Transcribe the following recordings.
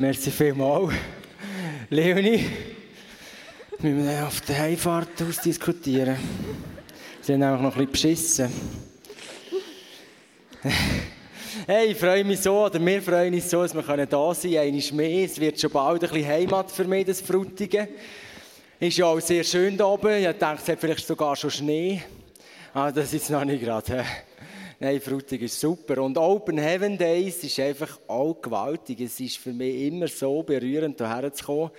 Merci vielmals. Leonie, wir müssen auf der Heimfahrt ausdiskutieren. Sie haben nämlich noch ein bisschen beschissen. Hey, ich freue mich so, oder wir freuen uns so, dass wir da sein können. Einmal mehr. Es wird schon bald ein bisschen Heimat für mich, das Frutigen. Ist ja auch sehr schön da oben. Ich denke, es hat vielleicht sogar schon Schnee. Ah, das ist noch nicht gerade. Nein, Frutig ist super. Und Open Heaven Days ist einfach auch gewaltig. Es ist für mich immer so berührend, hierher zu kommen.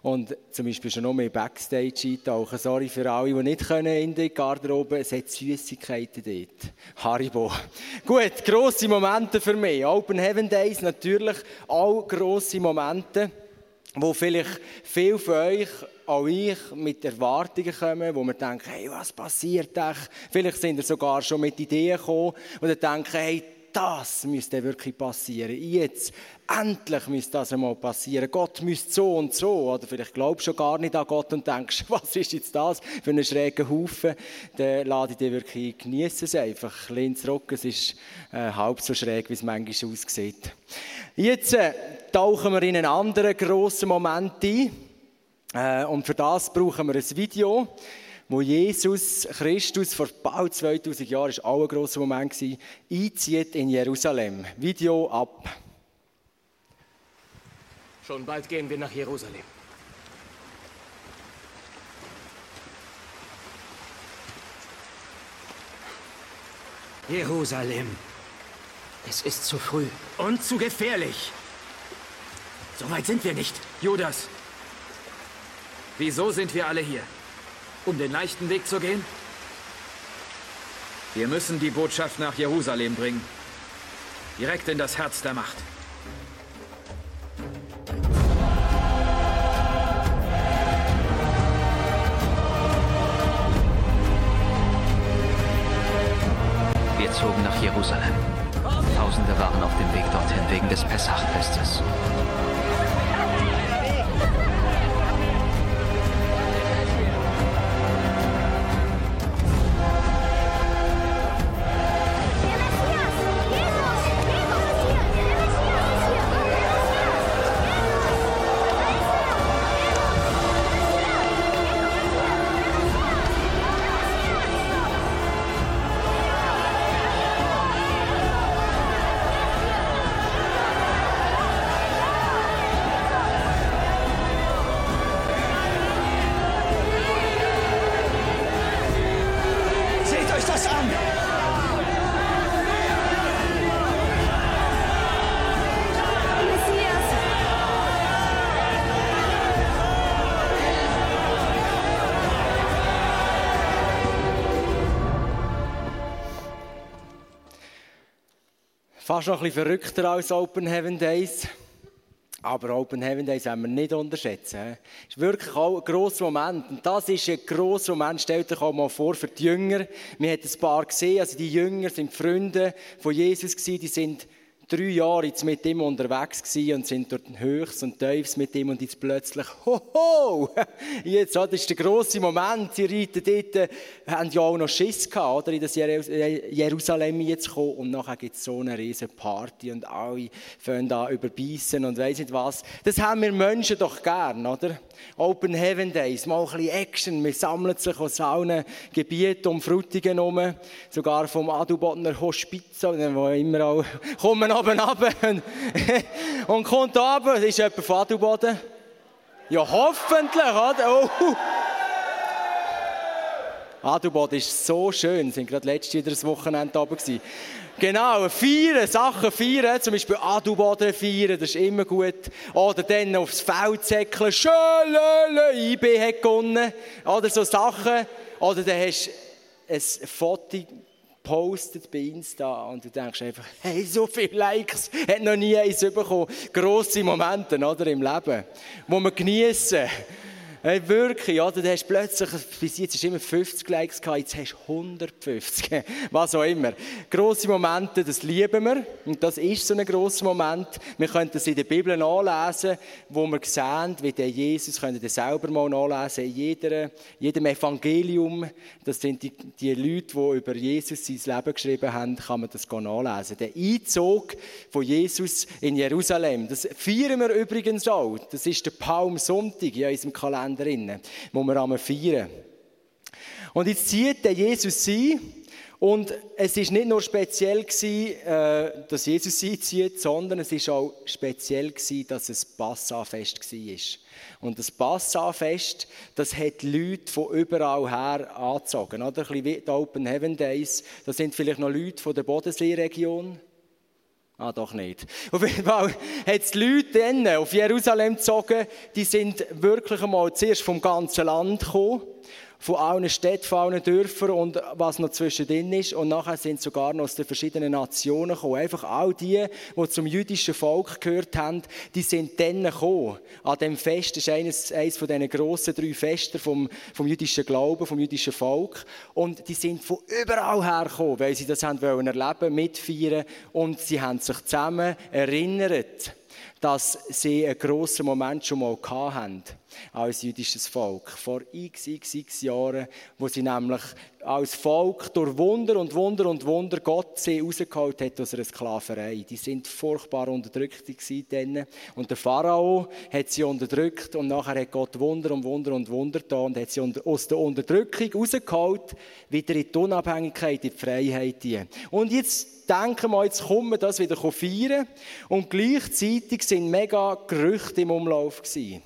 Und zum Beispiel schon noch mehr Backstage eintauchen. Sorry für alle, die nicht können in die Garderobe. Es hat Süßigkeiten dort. Haribo. Gut, grosse Momente für mich. Open Heaven Days natürlich auch grosse Momente, wo vielleicht viele von euch, auch ich, mit Erwartungen kommen, wo wir denken, hey, was passiert echt? Vielleicht sind ihr sogar schon mit Ideen gekommen und denken, hey, das müsste wirklich passieren. Jetzt, endlich müsste das einmal passieren. Gott müsste so und so. Oder vielleicht glaubst du schon gar nicht an Gott und denkst, was ist jetzt das für einen schrägen Haufen? Dann lade ich dir wirklich genießen es einfach. Linz Rock, es ist äh, halb so schräg, wie es manchmal aussieht. Jetzt äh, tauchen wir in einen anderen grossen Moment ein. Äh, und für das brauchen wir ein Video wo Jesus Christus vor bald 2000 Jahren, ist auch ein grosser Moment, einzieht in Jerusalem. Video ab. Schon bald gehen wir nach Jerusalem. Jerusalem. Es ist zu früh. Und zu gefährlich. So weit sind wir nicht. Judas. Wieso sind wir alle hier? Um den leichten Weg zu gehen? Wir müssen die Botschaft nach Jerusalem bringen. Direkt in das Herz der Macht. Wir zogen nach Jerusalem. Tausende waren auf dem Weg dorthin wegen des Pessachfestes. Fast noch ein bisschen verrückter als Open Heaven Days. Aber Open Heaven Days haben wir nicht unterschätzen. Es ist wirklich auch ein grosser Moment. Und das ist ein grosser Moment. Stellt euch auch mal vor für die Jünger. Wir haben ein paar gesehen. Also die Jünger sind Freunde von Jesus gewesen. Die sind drei Jahre jetzt mit ihm unterwegs gewesen und sind dort Höchst und Tiefs mit ihm und jetzt plötzlich, hoho, jetzt, das ist der grosse Moment, sie reiten dort, haben ja auch noch Schiss gehabt, oder, in das äh, Jerusalem jetzt kommen und nachher gibt es so eine riesen Party und alle fangen da überbeissen und weiss nicht was. Das haben wir Menschen doch gern, oder? Open Heaven Days, mal ein bisschen Action, wir sammeln sich aus allen Gebieten um Frutigen herum, sogar vom Adubotner Hospiz, wo immer auch, kommen oben runter und kommt runter. Ist jemand von Adelboden? Ja, hoffentlich, oder? Oh. Adelboden ist so schön. Wir sind gerade letztes Jahr das Wochenende oben gewesen. Genau, feiern, Sachen feiern, zum Beispiel Adelboden feiern, das ist immer gut. Oder dann aufs Feld säckeln, schön, IB hat gewonnen. Oder so Sachen. Oder dann hast du ein Foto postet bei Insta und du denkst einfach, hey, so viele Likes, hat noch nie eins bekommen. Grosse Momente, oder, im Leben, wo wir geniessen. Hey, wirklich, oder? Du hast plötzlich, bis jetzt hast du immer 50 Likes gehabt, jetzt hast du 150. Was auch immer. Grosse Momente, das lieben wir. Und das ist so ein grosser Moment. Wir können das in der Bibel nachlesen, wo wir sehen, wie der Jesus, können das selber mal nachlesen, in jeder, jedem Evangelium. Das sind die, die Leute, die über Jesus sein Leben geschrieben haben, kann man das nachlesen. Der Einzug von Jesus in Jerusalem, das feiern wir übrigens auch. Das ist der Palmsonntag in unserem Kalender drin, wo wir einmal feiern. Und jetzt zieht der Jesus sie und es ist nicht nur speziell gewesen, äh, dass Jesus sie zieht, sondern es ist auch speziell gewesen, dass es Passafest war. Und das Passafest, das hat Leute von überall her angezogen. Oder? Ein bisschen wie die Open Heaven Days. Das sind vielleicht noch Leute von der Bodenseeregion. Ah, doch nicht. Auf jeden Fall hat es Leute dann auf Jerusalem gezogen, die sind wirklich einmal zuerst vom ganzen Land gekommen von allen Städten, von allen Dörfern und was noch zwischendrin ist. Und nachher sind sogar noch aus den verschiedenen Nationen gekommen. Einfach all die, die zum jüdischen Volk gehört haben, die sind dann gekommen. An dem Fest ist eines, eines von diesen grossen drei Festen vom, vom jüdischen Glauben, vom jüdischen Volk. Und die sind von überall her gekommen, weil sie das haben wollen erleben, mitfeiern und sie haben sich zusammen erinnert dass sie einen grossen Moment schon mal hatten als jüdisches Volk. Vor x, x, x Jahren, wo sie nämlich als Volk durch Wunder und Wunder und Wunder Gott sie rausgeholt hat aus einer Sklaverei. Die sind furchtbar unterdrückt gewesen. Und der Pharao hat sie unterdrückt und nachher hat Gott Wunder und Wunder und Wunder da und hat sie aus der Unterdrückung rausgeholt, wieder in die Unabhängigkeit, in die Freiheit. Und jetzt denken wir, jetzt kommen wir das wieder feiern. Und gleichzeitig sind mega Gerüchte im Umlauf gewesen.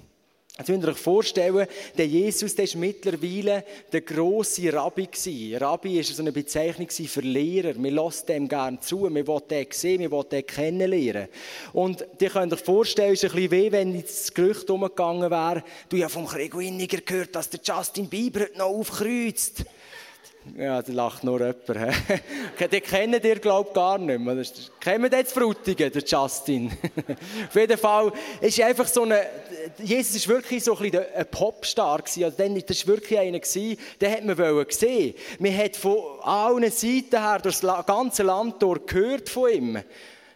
Jetzt müsst ihr euch vorstellen, der Jesus der ist mittlerweile der grosse Rabbi gewesen. Rabbi ist so eine Bezeichnung für Lehrer. Wir lassen dem gerne zu, wir wollen den sehen, wir wollen den kennenlernen. Und ihr könnt euch vorstellen, es ist ein bisschen weh, wenn jetzt das Gerücht umgegangen wäre, du ja vom Krieg Winniger gehört, dass der Justin Bieber heute noch aufkreuzt. Ja, da lacht nur jemand. den kennt ihr, glaube ich, gar nicht mehr. Kennen jetzt Frutigen, der Justin? Auf jeden Fall ist einfach so eine, Jesus war wirklich so ein, ein Popstar. Also dann, das war wirklich einer den hat man sehen. Man hat von allen Seiten her durch das ganze Land durch gehört von ihm.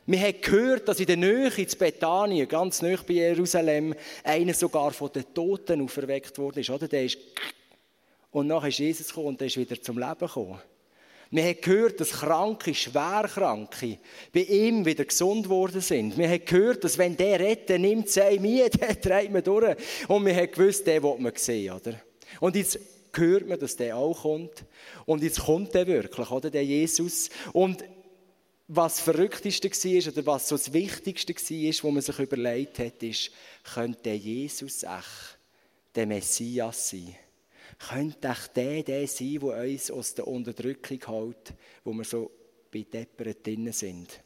Wir haben gehört, dass in der Nähe, in Bethanien, ganz nahe bei Jerusalem, einer sogar von den Toten auferweckt ist. Oder? Der ist und nachher ist Jesus gekommen und er ist wieder zum Leben gekommen. Wir haben gehört, dass Kranke, Schwerkranke bei ihm wieder gesund worden sind. Wir haben gehört, dass wenn der redet, nimmt sei mir, der treibt man durch. Und wir haben gewusst, den will man sehen, oder? Und jetzt hört man, dass der auch kommt. Und jetzt kommt der wirklich, oder? Der Jesus. Und was das Verrückteste war, oder was so das Wichtigste war, wo man sich überlegt hat, ist, könnte der Jesus echt der Messias sein? Könnte echt der, der sein, der uns aus der Unterdrückung hält, wo wir so bei Deppern drin sind.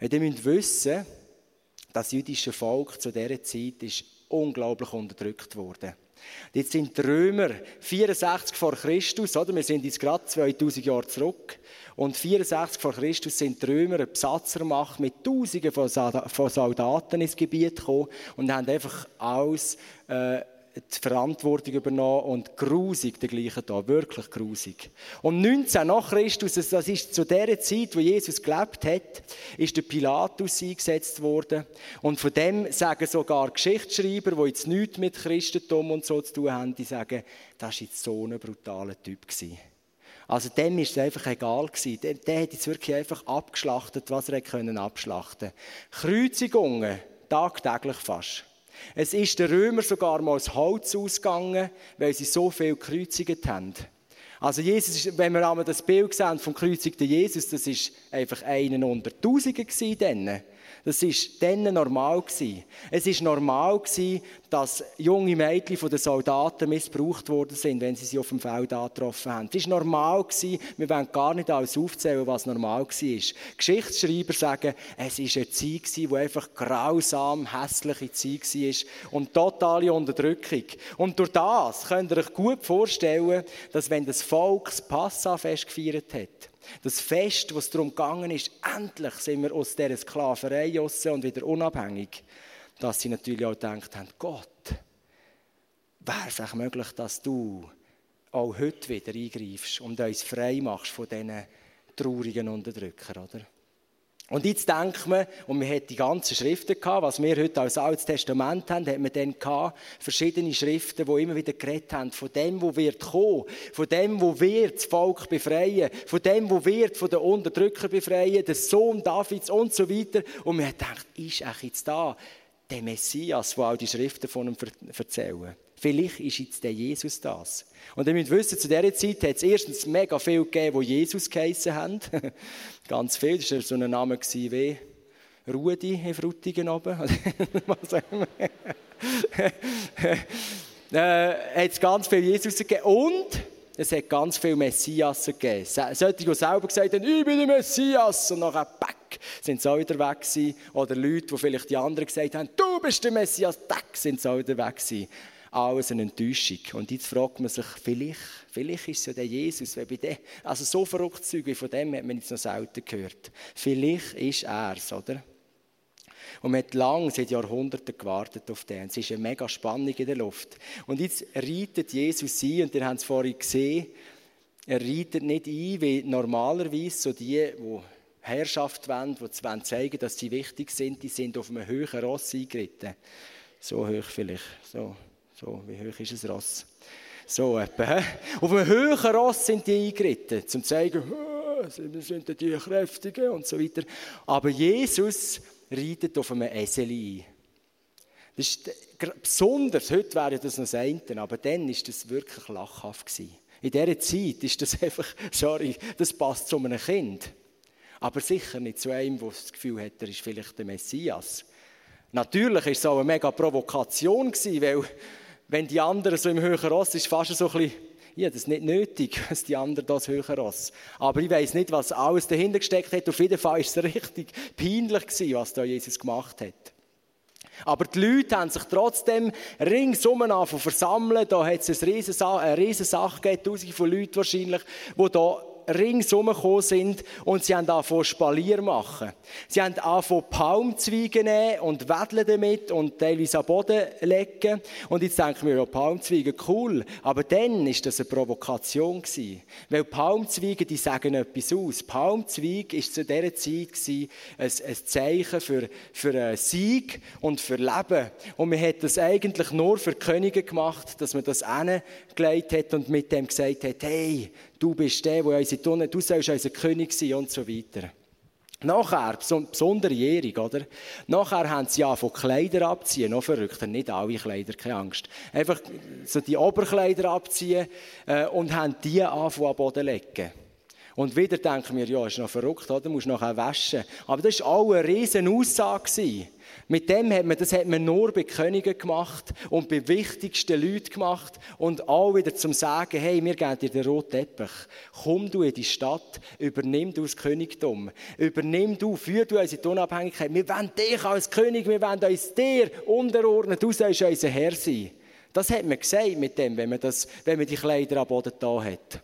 ihr müsst wissen, das jüdische Volk zu dieser Zeit ist unglaublich unterdrückt worden. Jetzt sind die Römer 64 vor Christus, oder? Wir sind jetzt gerade 2000 Jahre zurück. Und 64 vor Christus sind die Römer eine Besatzermacht mit Tausenden von Soldaten ins Gebiet gekommen und haben einfach alles äh, die Verantwortung übernommen und grusig dergleichen da, wirklich grusig. Und 19 nach Christus, das ist zu der Zeit, wo Jesus gelebt hat, ist der Pilatus eingesetzt worden. Und von dem sagen sogar Geschichtsschreiber, die jetzt nichts mit Christentum und so zu tun haben, die sagen, das war jetzt so ein brutaler Typ gewesen. Also dem ist es einfach egal gewesen. Der, der hat jetzt wirklich einfach abgeschlachtet, was er können abschlachten. Kreuzigungen, tagtäglich fast. Es ist den Römern sogar mal das Holz ausgegangen, weil sie so viel gekreuzigt haben. Also Jesus, wenn wir einmal das Bild sehen vom gekreuzigten Jesus, das ist einfach einen unter Tausenden gewesen das war dann normal. Es war normal, dass junge Mädchen von den Soldaten missbraucht worden sind, wenn sie sie auf dem Feld angetroffen haben. Es war normal, wir wollen gar nicht alles aufzählen, was normal war. Geschichtsschreiber sagen, es war eine Zeit, die einfach grausam, hässliche Zeit war und totale Unterdrückung. Und durch das könnt ihr euch gut vorstellen, dass wenn das Volk das Passafest gefeiert hat, das Fest, was darum gegangen ist, endlich sind wir aus dieser Sklaverei raus und wieder unabhängig, dass sie natürlich auch gedacht haben, Gott, wäre es auch möglich, dass du auch heute wieder eingreifst und uns frei machst von diesen traurigen Unterdrückern, oder? Und jetzt denkt man, und man hat die ganzen Schriften gehabt, was wir heute als Altes Testament haben, hat man dann gehabt, verschiedene Schriften, die immer wieder geredet haben, von dem, wo wird kommen, von dem, wo wird das Volk befreien, von dem, wo wird von den Unterdrückern befreien, der Sohn Davids und so weiter. Und man hat gedacht, ist echt jetzt da der Messias, der all die Schriften von ihm erzählen. Vielleicht ist jetzt der Jesus das. Und ihr müsst wissen, zu dieser Zeit hat es erstens mega viel gegeben, die Jesus geheissen haben. Ganz viel. Das war so ein Name wie Rudi in Frutigen oben. Was sagen äh, hat es ganz viel Jesus gegeben. Und es hat ganz viele Messias gegeben. Solche, die selber gesagt haben, ich bin der Messias. Und nachher, back, sind sie auch wieder weg gewesen. Oder Leute, die vielleicht die anderen gesagt haben, du bist der Messias, tack, sind sie auch wieder weg gewesen alles eine Enttäuschung. Und jetzt fragt man sich, vielleicht, vielleicht ist es ja der Jesus, weil bei dem, also so verrückt wie von dem hat man jetzt noch selten gehört. Vielleicht ist er es, oder? Und man hat lange, seit Jahrhunderten gewartet auf den. Es ist eine mega Spannung in der Luft. Und jetzt reitet Jesus ein, und ihr habt es vorhin gesehen, er reitet nicht ein, wie normalerweise so die, die Herrschaft wollen, die zeigen wollen, dass sie wichtig sind, die sind auf einem höheren Ross eingeritten. So hoch vielleicht, so. So, wie hoch ist ein Ross? So etwa. Auf einem höheren Ross sind die eingeritten, um zu zeigen, wir sind die Kräftigen und so weiter. Aber Jesus reitet auf einem Esel ein. Das ist besonders, heute wäre das noch eine, aber dann war das wirklich lachhaft. In dieser Zeit ist das einfach, sorry, das passt zu einem Kind. Aber sicher nicht zu einem, der das Gefühl hat, er ist vielleicht der Messias. Natürlich war es auch eine mega Provokation, weil wenn die anderen so im höheren Ross ist, fast so ein bisschen, ja, das ist nicht nötig, dass die anderen das höhere Ross. Aber ich weiß nicht, was alles dahinter gesteckt hat. Auf jeden Fall war es richtig peinlich gewesen, was da Jesus gemacht hat. Aber die Leute haben sich trotzdem ringsum versammeln. Da hat es eine riesige Sache gegeben, tausende von Leuten wahrscheinlich, die da ringsum gekommen sind und sie haben angefangen Spalier machen. Sie haben angefangen Palmzweige nehmen und wedeln damit und teilweise am Boden legen. Und jetzt denken wir, ja, Palmzweige, cool. Aber dann ist das eine Provokation gewesen. Weil Palmzweige, die sagen etwas aus. Palmzweig ist zu dieser Zeit gewesen, ein, ein Zeichen für, für Sieg und für Leben. Und man hat das eigentlich nur für Könige gemacht, dass man das hingelegt hat und mit dem gesagt hat, hey, du bist der, der unsere Tunnel, du sollst unser König sein und so weiter. Nachher, besondere Ehrung, oder? Nachher haben sie ja von Kleider abziehen, noch verrückter, nicht alle Kleider, keine Angst. Einfach so die Oberkleider abziehen äh, und haben die anfangen am Boden legen. Und wieder denken wir, ja, ist noch verrückt, oder? Du musst nachher waschen. Aber das war auch eine riesen Aussage. Mit dem hat man, das hat man nur bei Königen gemacht und bei wichtigsten Leuten gemacht und auch wieder zum Sagen, hey, wir geben dir den roten Teppich. Komm du in die Stadt, übernimm du das Königtum. Übernimm du, führ du unsere Unabhängigkeit. Wir wollen dich als König, wir wollen uns dir unterordnen, du sollst unser Herr sein. Das hat man gesagt mit dem, wenn man, das, wenn man die Kleider am Boden da hat.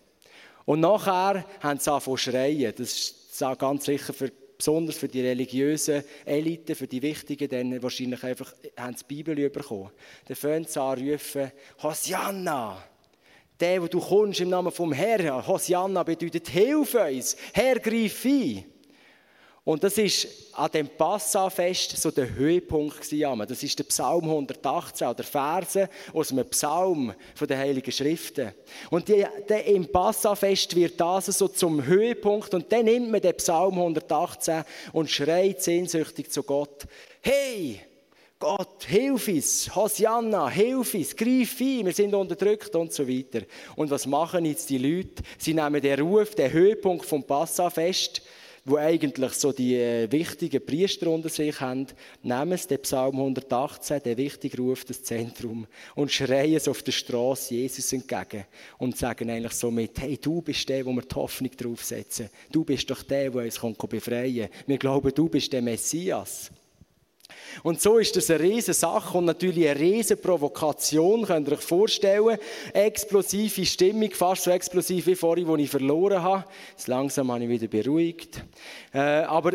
Und nachher haben sie angefangen zu schreien. Das ist ganz sicher für besonders für die religiösen Eliten, für die Wichtigen, dann wahrscheinlich einfach haben die Bibel bekommen. Dann fangen sie an rufen, Hosianna! Der, wo du kommst im Namen vom Herrn, Hosianna bedeutet, hilf uns, Herr, greif ein. Und das ist an dem Passafest so der Höhepunkt gewesen. Das ist der Psalm 118, oder Verse aus einem Psalm von den Heiligen Schriften. Und die, der, im Passafest wird das so zum Höhepunkt und dann nimmt man den Psalm 118 und schreit sehnsüchtig zu Gott. Hey! Gott, hilf uns, Hosianna, hilf uns, greif ein, wir sind unterdrückt und so weiter. Und was machen jetzt die Leute? Sie nehmen den Ruf, den Höhepunkt vom Passafest, wo eigentlich so die äh, wichtigen Priester unter sich haben, nehmen sie den Psalm 118, den wichtigen Ruf, das Zentrum, und schreien es auf der Straße Jesus entgegen und sagen eigentlich so mit, hey, du bist der, wo wir die Hoffnung draufsetzen. Du bist doch der, der uns befreien kann. Wir glauben, du bist der Messias. Und so ist das eine riesige Sache und natürlich eine riesige Provokation, könnt ihr euch vorstellen. Explosive Stimmung, fast so explosiv wie vorhin, wo ich verloren habe. Jetzt langsam habe ich wieder beruhigt. Äh, aber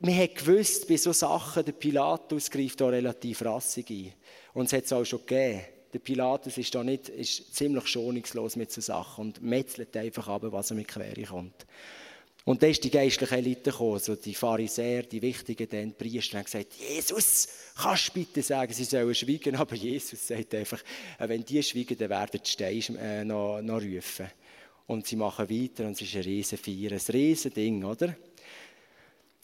man hat gewusst, bei solchen Sachen, der Pilatus greift da relativ rassig ein. Und es hat es auch schon gegeben. der Pilatus ist da nicht, ist ziemlich schonungslos mit so Sachen und metzelt einfach ab, was er mit Quere kommt. Und dann ist die geistliche Elite gekommen, so die Pharisäer, die Wichtigen, die Priester, haben gesagt, Jesus, kannst du bitte sagen, sie sollen schweigen? Aber Jesus sagt einfach, äh, wenn die schweigen, dann werden die Steine äh, noch, noch rufen. Und sie machen weiter und es ist ein riesen Feier, ein riesen Ding, oder?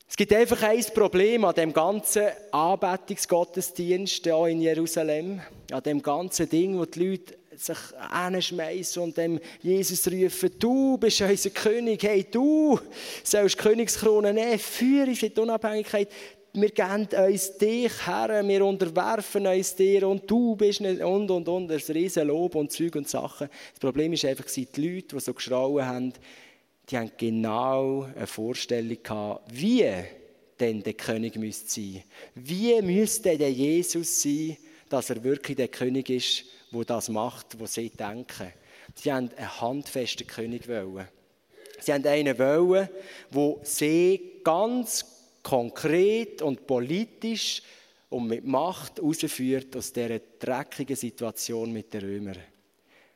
Es gibt einfach ein Problem an dem ganzen Anbetungsgottesdienst hier in Jerusalem, an dem ganzen Ding, wo die Leute sich hinschmeißen und dem Jesus rufen, du bist unser König, hey, du sollst Königskrone nehmen, führe uns Unabhängigkeit, wir geben uns dich her, wir unterwerfen uns dir und du bist nicht und und und, ein riesen Lob und Zeug und Sachen. Das Problem ist einfach, die Leute, die so geschrauen haben, die haben genau eine Vorstellung gehabt, wie denn der König müsste sein. Wie müsste der Jesus sein, dass er wirklich der König ist, wo das macht, was sie denken. Sie haben einen handfesten König wollen. Sie haben einen wollen, wo sie ganz konkret und politisch und mit Macht herausführt aus dieser dreckigen Situation mit den Römern.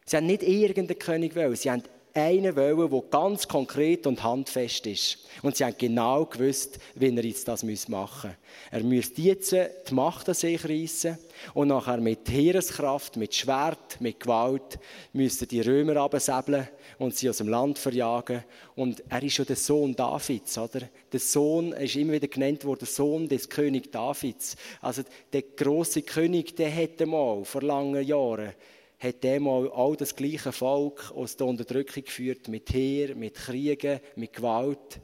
Sie haben nicht irgendeinen König wollen, sie haben einen wollen, der ganz konkret und handfest ist. Und sie haben genau gewusst, wie er jetzt das machen müsste. Er müsste jetzt die Macht an sich reissen und nachher mit Heereskraft, mit Schwert, mit Gewalt müsste die Römer absäbeln und sie aus dem Land verjagen. Und er ist ja der Sohn Davids, oder? Der Sohn, ist immer wieder genannt worden, der Sohn des König Davids. Also der große König, der hätte mal vor langen Jahren hat mal all das gleiche Volk aus der Unterdrückung geführt, mit Heer, mit Kriegen, mit Gewalt.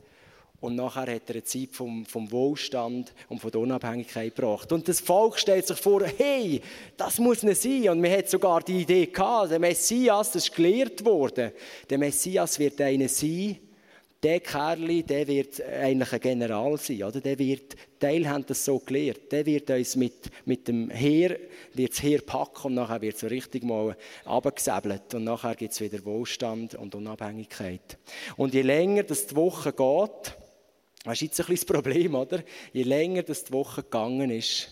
Und nachher hat er eine Zeit vom, vom Wohlstand und von der Unabhängigkeit gebracht. Und das Volk stellt sich vor, hey, das muss nicht sein. Und man hat sogar die Idee gehabt, der Messias, das ist gelehrt worden, der Messias wird einer sein, der Kerl, der wird eigentlich ein General sein, oder? Der wird, Teil haben das so gelehrt. Der wird uns mit, mit dem Heer, wird das Heer packen und nachher wird so richtig mal abgesäbelt und nachher gibt es wieder Wohlstand und Unabhängigkeit. Und je länger das die Woche geht, das ist jetzt ein bisschen das Problem, oder? Je länger das die Woche gegangen ist,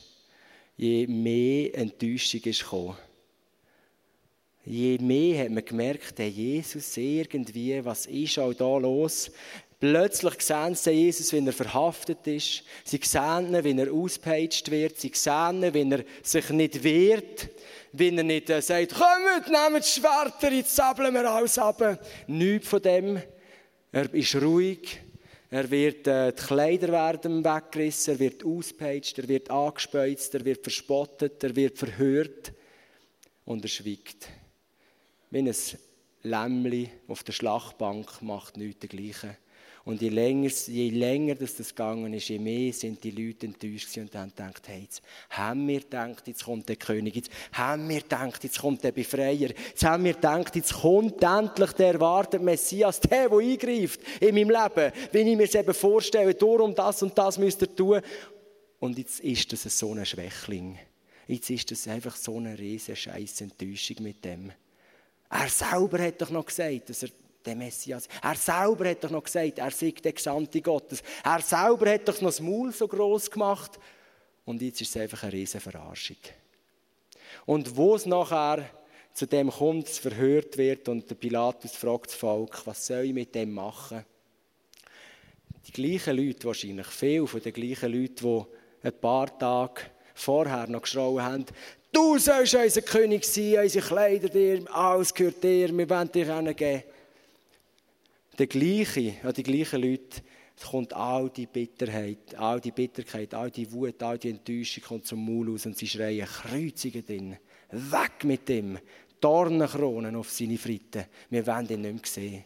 je mehr Enttäuschung ist gekommen je mehr hat man gemerkt, der Jesus irgendwie, was ist auch da los? Plötzlich sehen sie Jesus, wenn er verhaftet ist. Sie sehen ihn, wenn er auspeitscht wird. Sie sehen ihn, wenn er sich nicht wehrt. Wenn er nicht äh, sagt, kommt, nehmt die Schwerter, jetzt sabeln wir alles ab. Nichts von dem. Er ist ruhig. Er wird, äh, die Kleider werden weggerissen, er wird auspeitscht, er wird angespeuzt, er wird verspottet, er wird verhört. Und er schweigt wie ein Lämmli auf der Schlachtbank macht nichts dergleichen. Und je länger, je länger das, das gegangen ist, je mehr sind die Leute enttäuscht und haben gedacht, hey, jetzt haben wir gedacht, jetzt kommt der König, jetzt haben wir gedacht, jetzt kommt der Befreier, jetzt haben wir gedacht, jetzt kommt endlich der erwartete Messias, der, der eingreift in meinem Leben, wenn ich mir es eben vorstelle, darum das und das müsst ihr tun. Und jetzt ist das so ein Schwächling. Jetzt ist das einfach so eine riesige Scheiß Enttäuschung mit dem. Er selber hat doch noch gesagt, dass er der Messias. Er selber hat doch noch gesagt, er sei der Gesandte Gottes. Er selber hat doch noch das Maul so groß gemacht. Und jetzt ist es einfach eine riesige Verarschung. Und wo es nachher zu dem kommt, es verhört wird und der Pilatus fragt das Volk, was soll ich mit dem machen? Die gleichen Leute wahrscheinlich, viele von den gleichen Leuten, die ein paar Tage vorher noch geschrauen haben, Du sollst unser König sein, unsere Kleider dir, alles gehört dir, wir wollen dich geben. Der gleiche, ja, die gleichen Leute, es kommt all die Bitterheit, all die Bitterkeit, all die Wut, all die Enttäuschung kommt zum Maul aus und sie schreien, kreuzigen ihn, weg mit ihm, Dornenkronen auf seine Fritte, wir wollen ihn nicht mehr sehen.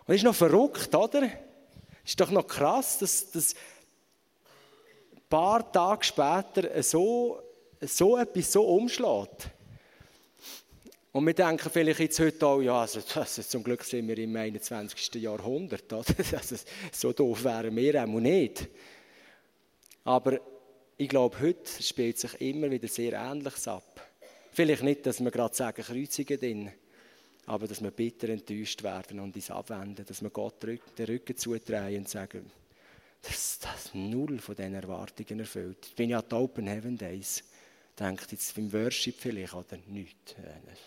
Und das ist noch verrückt, oder? Ist doch noch krass, dass, dass paar Tage später so, so etwas so umschlägt. Und wir denken vielleicht jetzt heute auch, ja, also, also zum Glück sind wir im 21. Jahrhundert. Also, so doof wären wir auch nicht. Aber ich glaube, heute spielt sich immer wieder sehr Ähnliches ab. Vielleicht nicht, dass wir gerade sagen, kreuzigen den, aber dass wir bitter enttäuscht werden und uns abwenden, dass wir Gott den Rücken zudrehen und sagen, dass das null von diesen Erwartungen erfüllt. Ich bin ja die Open Heaven Days. Denkt jetzt beim Worship vielleicht oder nicht.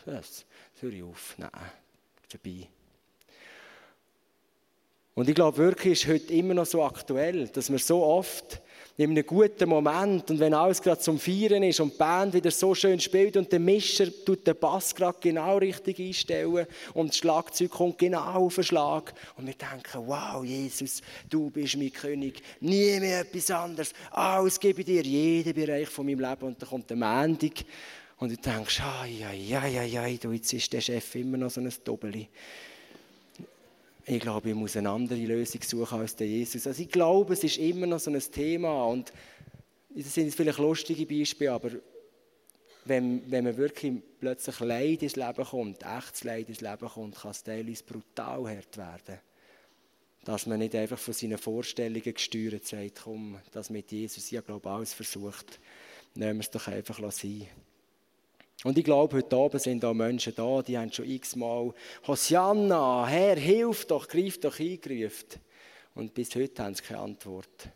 Das höre ich auf. Nein, vorbei. Und ich glaube wirklich, ist heute immer noch so aktuell, dass wir so oft in einem guten Moment. Und wenn alles gerade zum Feiern ist und die Band wieder so schön spielt und der Mischer tut den Bass gerade genau richtig einstellen und das Schlagzeug kommt genau auf den Schlag und wir denken, wow, Jesus, du bist mein König, nie mehr etwas anderes, alles gebe ich dir, jeden Bereich von meinem Leben. Und dann kommt der Mendig und du denkst, ai, ai, ai, ai, du, jetzt ist der Chef immer noch so ein Doppeli ich glaube, ich muss eine andere Lösung suchen als der Jesus. Also ich glaube, es ist immer noch so ein Thema und das sind vielleicht lustige Beispiele, aber wenn, wenn man wirklich plötzlich Leid ins Leben kommt, echtes Leid ins Leben kommt, kann es teilweise brutal hart werden. Dass man nicht einfach von seinen Vorstellungen gesteuert sagt, komm, das mit Jesus, ich glaube, alles versucht, nehmen wir es doch einfach sein. Und ich glaube, heute Abend sind auch Menschen da, die haben schon x-mal Hosianna, Herr, hilf doch, greif doch eingerufen. Und bis heute haben sie keine Antwort.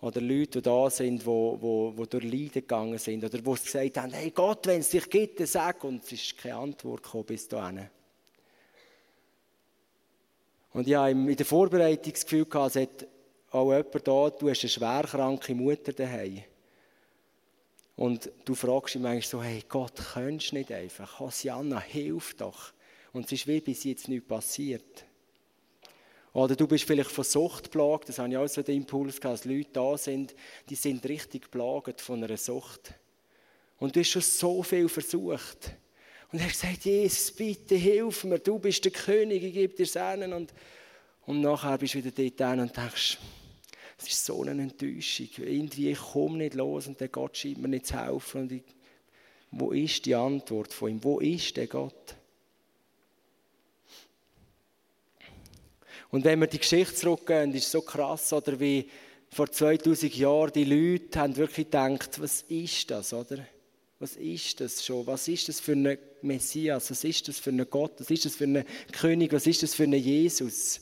Oder Leute, die da sind, die, die, die durch Leiden gegangen sind. Oder die gesagt haben, hey Gott, wenn es dich gibt, dann sag. Und es ist keine Antwort gekommen bis dahin. Und ich habe in der Vorbereitung das es hat auch jemand da, du hast eine schwerkranke Mutter daheim. Und du fragst ihn manchmal so, hey Gott, könntest du nicht einfach? Hosianna, hilf doch. Und es ist wie bis jetzt nichts passiert. Oder du bist vielleicht von Sucht plagt, das habe ich auch so den Impuls gehabt, dass Leute da sind, die sind richtig plagt von einer Sucht. Und du hast schon so viel versucht. Und er hat gesagt, Jesus, bitte hilf mir, du bist der König, ich gebe dir Sehnen. Und, und nachher bist du wieder dort und denkst, es ist so eine Enttäuschung. Irgendwie, ich komme nicht los und der Gott scheint mir nicht zu helfen. Und ich, wo ist die Antwort von ihm? Wo ist der Gott? Und wenn wir die Geschichte zurückgehen, ist es so krass, oder wie vor 2000 Jahren die Leute haben wirklich gedacht, was ist das, oder? Was ist das schon? Was ist das für ein Messias? Was ist das für ein Gott? Was ist das für ein König? Was ist das für ein Jesus?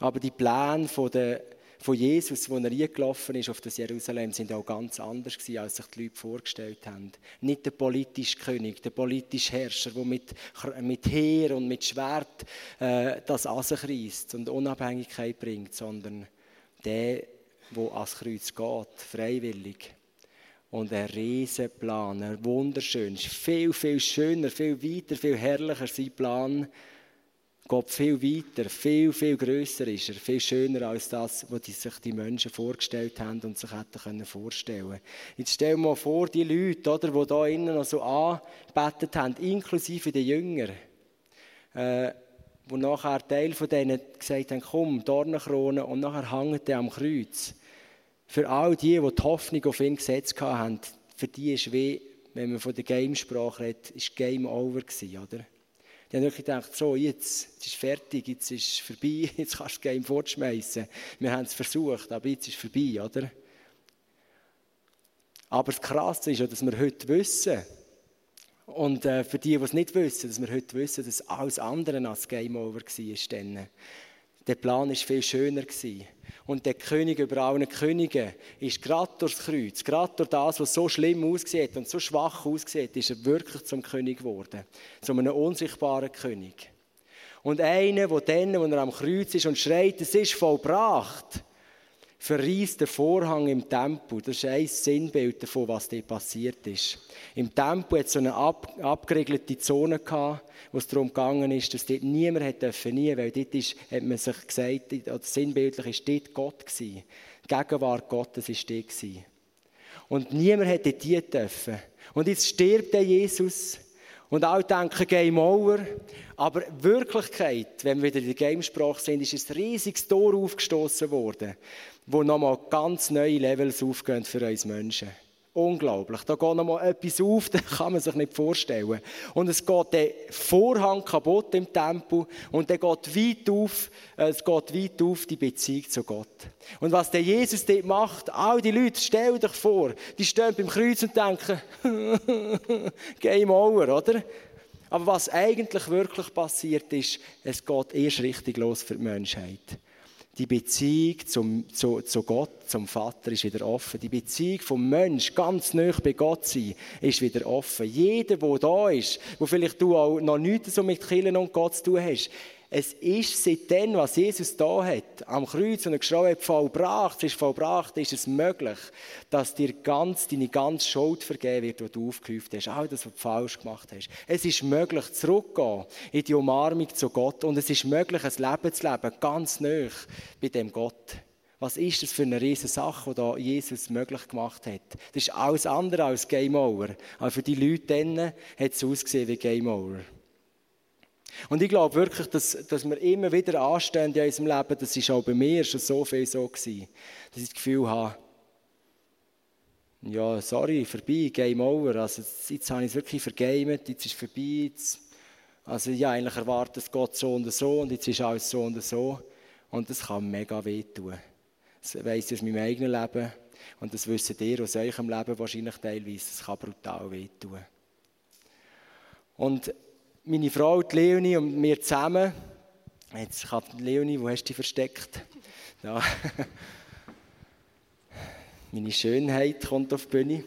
Aber die Pläne der von Jesus, wo er eingelaufen ist auf das Jerusalem, sind auch ganz anders gewesen, als sich die Leute vorgestellt haben. Nicht der politische König, der politische Herrscher, der mit, mit Heer und mit Schwert äh, das an und Unabhängigkeit bringt, sondern der, der ans Kreuz geht, freiwillig. Und ein Riesenplan, ein wunderschön, viel, viel schöner, viel weiter, viel herrlicher sein Plan, Gott viel weiter, viel, viel grösser ist er, viel schöner als das, was die sich die Menschen vorgestellt haben und sich hätten vorstellen können. Jetzt stell mal vor, die Leute, oder, die da innen noch so angebetet haben, inklusive die Jünger, äh, wo nachher Teil von denen gesagt haben, komm, Dornenkrone, und nachher hängt er am Kreuz. Für all die, die die Hoffnung auf ihn gesetzt haben, für die ist wie, wenn man von der Gamesprache redet, ist Game over gewesen, oder? Die haben wirklich gedacht, so, jetzt, ist fertig, jetzt ist es vorbei, jetzt kannst du das Game fortschmeißen. Wir haben es versucht, aber jetzt ist es vorbei, oder? Aber das Krasse ist ja, dass wir heute wissen, und äh, für die, die es nicht wissen, dass wir heute wissen, dass alles andere als Game Over war. Der Plan war viel schöner. Und der König über allen Königen ist gerade durch das Kreuz, gerade durch das, was so schlimm aussieht und so schwach aussieht, ist er wirklich zum König geworden. Zu einem unsichtbaren König. Und einer, der dann, wo er am Kreuz ist und schreit, es ist vollbracht, verreist der Vorhang im Tempel. Das ist ein Sinnbild davon, was dort passiert ist. Im Tempel hat es so eine ab, abgeriegelte Zone gehabt, wo es darum gegangen ist, dass dort niemand hätte dürfen nie, weil dort ist, hat man sich gesagt, oder sinnbildlich ist dort Gott gewesen. Die Gegenwart Gottes ist dort gewesen. Und niemand hätte dort dürfen. Und jetzt stirbt der Jesus und alle denken Game Over. Aber in Wirklichkeit, wenn wir wieder in der Gamesprache sind, ist ein riesiges Tor aufgestoßen worden, wo nochmal ganz neue Levels aufgehen für uns Menschen. Unglaublich. Da geht nochmal etwas auf, das kann man sich nicht vorstellen. Und es geht der Vorhang kaputt im Tempel und der geht weit auf, äh, es geht weit auf die Beziehung zu Gott. Und was der Jesus dort macht, all die Leute, stell dir vor, die stehen beim Kreuz und denken, Game over, oder? Aber was eigentlich wirklich passiert ist, es geht erst richtig los für die Menschheit. Die Beziehung zum, zu, zu Gott, zum Vater, ist wieder offen. Die Beziehung vom Mensch, ganz nah bei Gott sein, ist wieder offen. Jeder, der da ist, wo vielleicht du auch noch nichts so mit Killen und Gott zu tun hast, es ist seitdem, was Jesus da hat, am Kreuz und geschrien hat, vollbracht, es ist vollbracht, ist es möglich, dass dir ganz, deine ganze Schuld vergeben wird, die du aufgehäuft hast, all das, was du falsch gemacht hast. Es ist möglich, zurückzugehen in die Umarmung zu Gott und es ist möglich, ein Leben zu leben, ganz nah bei dem Gott. Was ist das für eine riesige Sache, die da Jesus möglich gemacht hat? Das ist alles andere als Game Over. Aber für die Leute dann hat es ausgesehen wie Game Over. Und ich glaube wirklich, dass, dass wir immer wieder anstehen in unserem Leben, das ist auch bei mir schon so viel so gewesen, dass ich das Gefühl habe, ja, sorry, vorbei, Game Over, also jetzt, jetzt habe ich es wirklich vergamet, jetzt ist es vorbei, jetzt, also ja, eigentlich erwartet Gott so und so und jetzt ist alles so und so und das kann mega wehtun. Das weiss ich aus meinem eigenen Leben und das wissen ihr aus eurem Leben wahrscheinlich teilweise, das kann brutal wehtun. Und meine Frau, die Leonie und wir zusammen. Jetzt kann Leonie, wo hast du dich versteckt? Ja. Meine Schönheit kommt auf die Bühne.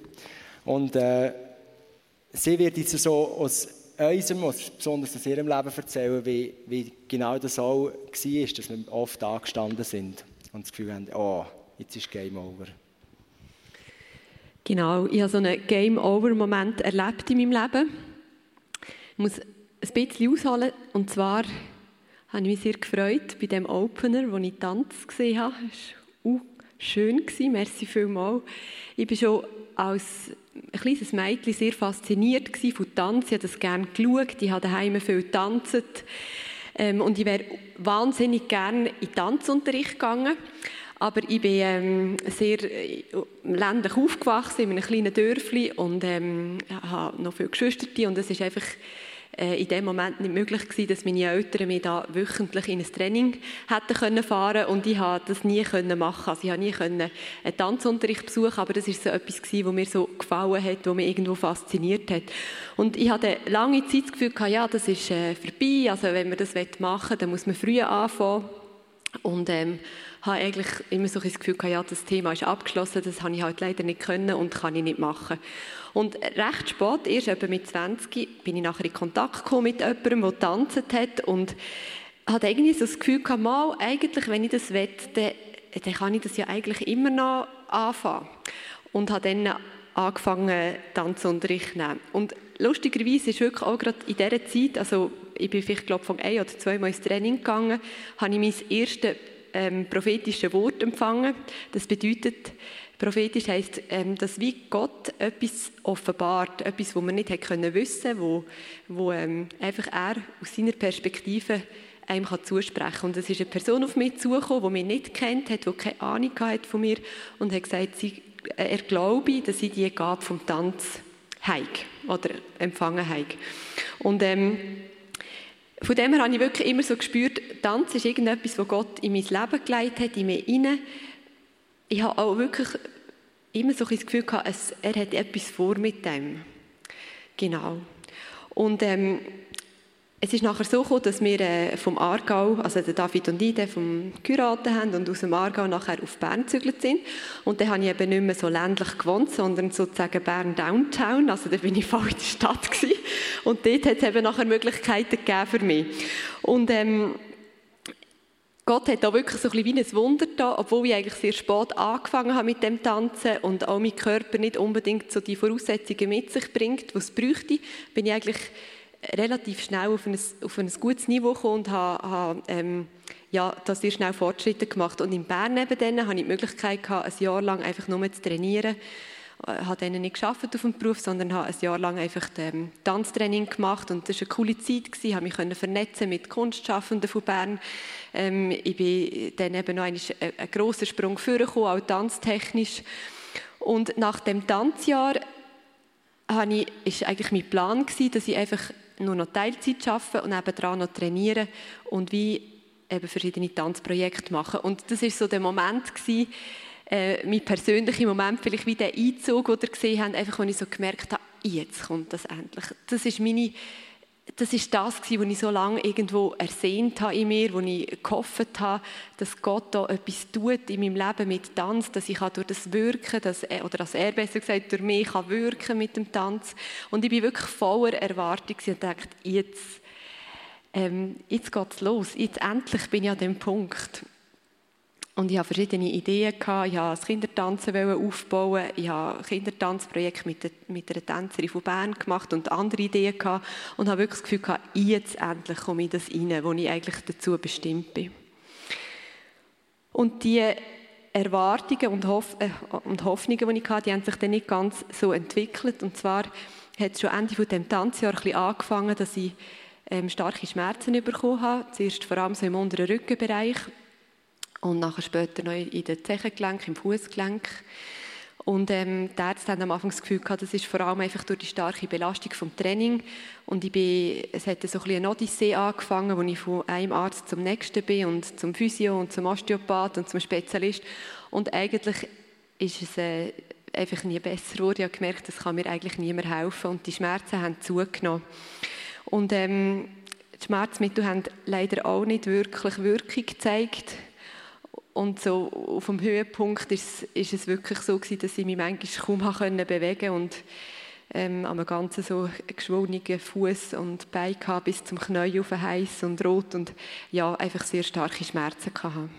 Und äh, sie wird jetzt so aus unserem, besonders aus ihrem Leben erzählen, wie, wie genau das auch war, dass wir oft angestanden sind und das Gefühl haben, oh, jetzt ist Game Over. Genau, ich habe so einen Game-Over-Moment erlebt in meinem Leben. Ich muss ein bisschen ausholen. Und zwar habe ich mich sehr gefreut bei dem Opener, wo ich Tanz gesehen habe. Es war schön, merci vielmals. Ich war schon als ein kleines Mädchen sehr fasziniert von Tanz. Ich habe das gerne geschaut, ich habe daheim viel getanzt. Ähm, und ich wäre wahnsinnig gerne in Tanzunterricht gegangen. Aber ich bin ähm, sehr äh, ländlich aufgewachsen, in einem kleinen Dörfli und ähm, habe noch viele Geschwister. Und es ist einfach in dem Moment nicht möglich gewesen, dass meine Eltern mich da wöchentlich in ein Training hätten können fahren und ich habe das nie können machen. Also ich habe nie können einen Tanzunterricht besuchen, aber das ist so etwas gewesen, was mir so gefallen hat, was mich irgendwo fasziniert hat. Und ich hatte lange Zeit das Gefühl gehabt, ja, das ist äh, vorbei. Also wenn man das machen will, dann muss man früher anfangen. Und ähm, habe eigentlich immer so das Gefühl gehabt, ja, das Thema ist abgeschlossen, das habe ich halt leider nicht können und kann ich nicht machen. Und recht spät, erst etwa mit 20, bin ich nachher in Kontakt gekommen mit jemandem, der getanzt hat und hatte irgendwie so das Gefühl gehabt, mal, eigentlich, wenn ich das will, dann, dann kann ich das ja eigentlich immer noch anfangen. Und habe dann angefangen, Tanzunterricht zu nehmen. Und lustigerweise ist wirklich auch gerade in dieser Zeit, also ich bin vielleicht, glaube von ein oder zwei Mal ins Training gegangen, habe ich mein erstes ähm, prophetisches Wort empfangen. Das bedeutet, Prophetisch heißt, ähm, dass wie Gott etwas offenbart, etwas, wo man nicht können wissen, wo, wo ähm, einfach er aus seiner Perspektive einem kann zusprechen. Und es ist eine Person auf mich zugekommen, die mich nicht kennt hat, die keine Ahnung hat von mir und hat gesagt, sie, äh, er glaube, dass sie die Gabe vom Tanz heik oder empfangen heik. Und ähm, von dem her habe ich wirklich immer so gespürt, Tanz ist irgendetwas, was Gott in mein Leben geleitet hat, in mich hinein. Ich habe auch wirklich immer so ein Gefühl gehabt, er hat etwas vor mit dem. Genau. Und ähm, es ist nachher so gekommen, dass wir äh, vom Aargau, also der David und ich, vom Kuraten haben und aus dem Aargau nachher auf Bern gezügelt sind. Und dann habe ich eben nicht mehr so ländlich gewohnt, sondern sozusagen Bern Downtown, also da bin ich voll in der Stadt gewesen. Und dort hat es eben nachher Möglichkeiten gegeben für mich. Und ähm, Gott hat da wirklich so ein bisschen wie ein Wunder da, obwohl ich eigentlich sehr spät angefangen habe mit dem Tanzen und auch mein Körper nicht unbedingt so die Voraussetzungen mit sich bringt, was es bräuchte, bin ich eigentlich relativ schnell auf ein, auf ein gutes Niveau gekommen und habe, habe ähm, ja, da sehr schnell Fortschritte gemacht. Und in Bern neben habe ich die Möglichkeit gehabt, ein Jahr lang einfach nur zu trainieren äh, habe dann nicht geschafft auf dem Beruf, sondern habe ein Jahr lang einfach ähm, Tanztraining gemacht und das war eine coole Zeit gewesen. habe mich vernetzen mit Kunstschaffenden von Bern. Ähm, ich bin dann eben noch einen, äh, einen grossen Sprung vorgekommen, auch tanztechnisch. Und nach dem Tanzjahr ist eigentlich mein Plan gewesen, dass ich einfach nur noch Teilzeit arbeite und nebenan noch trainiere und wie eben verschiedene Tanzprojekte mache. Und das ist so der Moment gewesen, äh, mein persönlicher Moment, vielleicht wie der Einzug, den ihr gesehen habt, einfach, als ich so gemerkt habe, jetzt kommt das endlich. Das ist meine das ist das, was ich so lange irgendwo ersehnt habe in mir, wo ich gehofft habe, dass Gott da etwas tut in meinem Leben mit Tanz, dass ich durch das Wirken, dass er, oder dass er besser gesagt durch mich kann wirken mit dem Tanz. Und ich bin wirklich voller Erwartung und dachte, jetzt, ähm, jetzt geht es los, jetzt endlich bin ich an dem Punkt. Und ich hatte verschiedene Ideen. Gehabt. Ich wollte ein Kindertanzen aufbauen. Ich habe ein Kindertanzprojekt mit, einer Tänzerin von Bern gemacht und andere Ideen. Gehabt. Und habe wirklich das Gefühl, gehabt, jetzt endlich komme ich das rein, wo ich eigentlich dazu bestimmt bin. Und die Erwartungen und, Hoff äh, und Hoffnungen, die ich hatte, die haben sich dann nicht ganz so entwickelt. Und zwar hat es schon Ende von dem Tanzjahr angefangen, dass ich ähm, starke Schmerzen bekommen habe. Zuerst vor allem so im unteren Rückenbereich und nachher später noch in den Zechengelenk, im Fußgelenk. Und ähm, die Ärzte haben am Anfang das Gefühl gehabt, das ist vor allem einfach durch die starke Belastung vom Training. Und ich bin, es hat so ein bisschen eine Odyssee angefangen, wo ich von einem Arzt zum nächsten bin und zum Physio und zum Osteopath und zum Spezialist. Und eigentlich ist es äh, einfach nie besser geworden. Ich habe gemerkt, das kann mir eigentlich niemand helfen. Und die Schmerzen haben zugenommen. Und ähm, die Schmerzmittel haben leider auch nicht wirklich Wirkung gezeigt. Und so auf dem Höhepunkt ist, ist es wirklich so gewesen, dass ich mich manchmal kaum können bewegen und ähm, am ganzen so geschwollenen Fuß und Bein hatte, bis zum Knie auf heiß und rot und ja, einfach sehr starke Schmerzen hatte.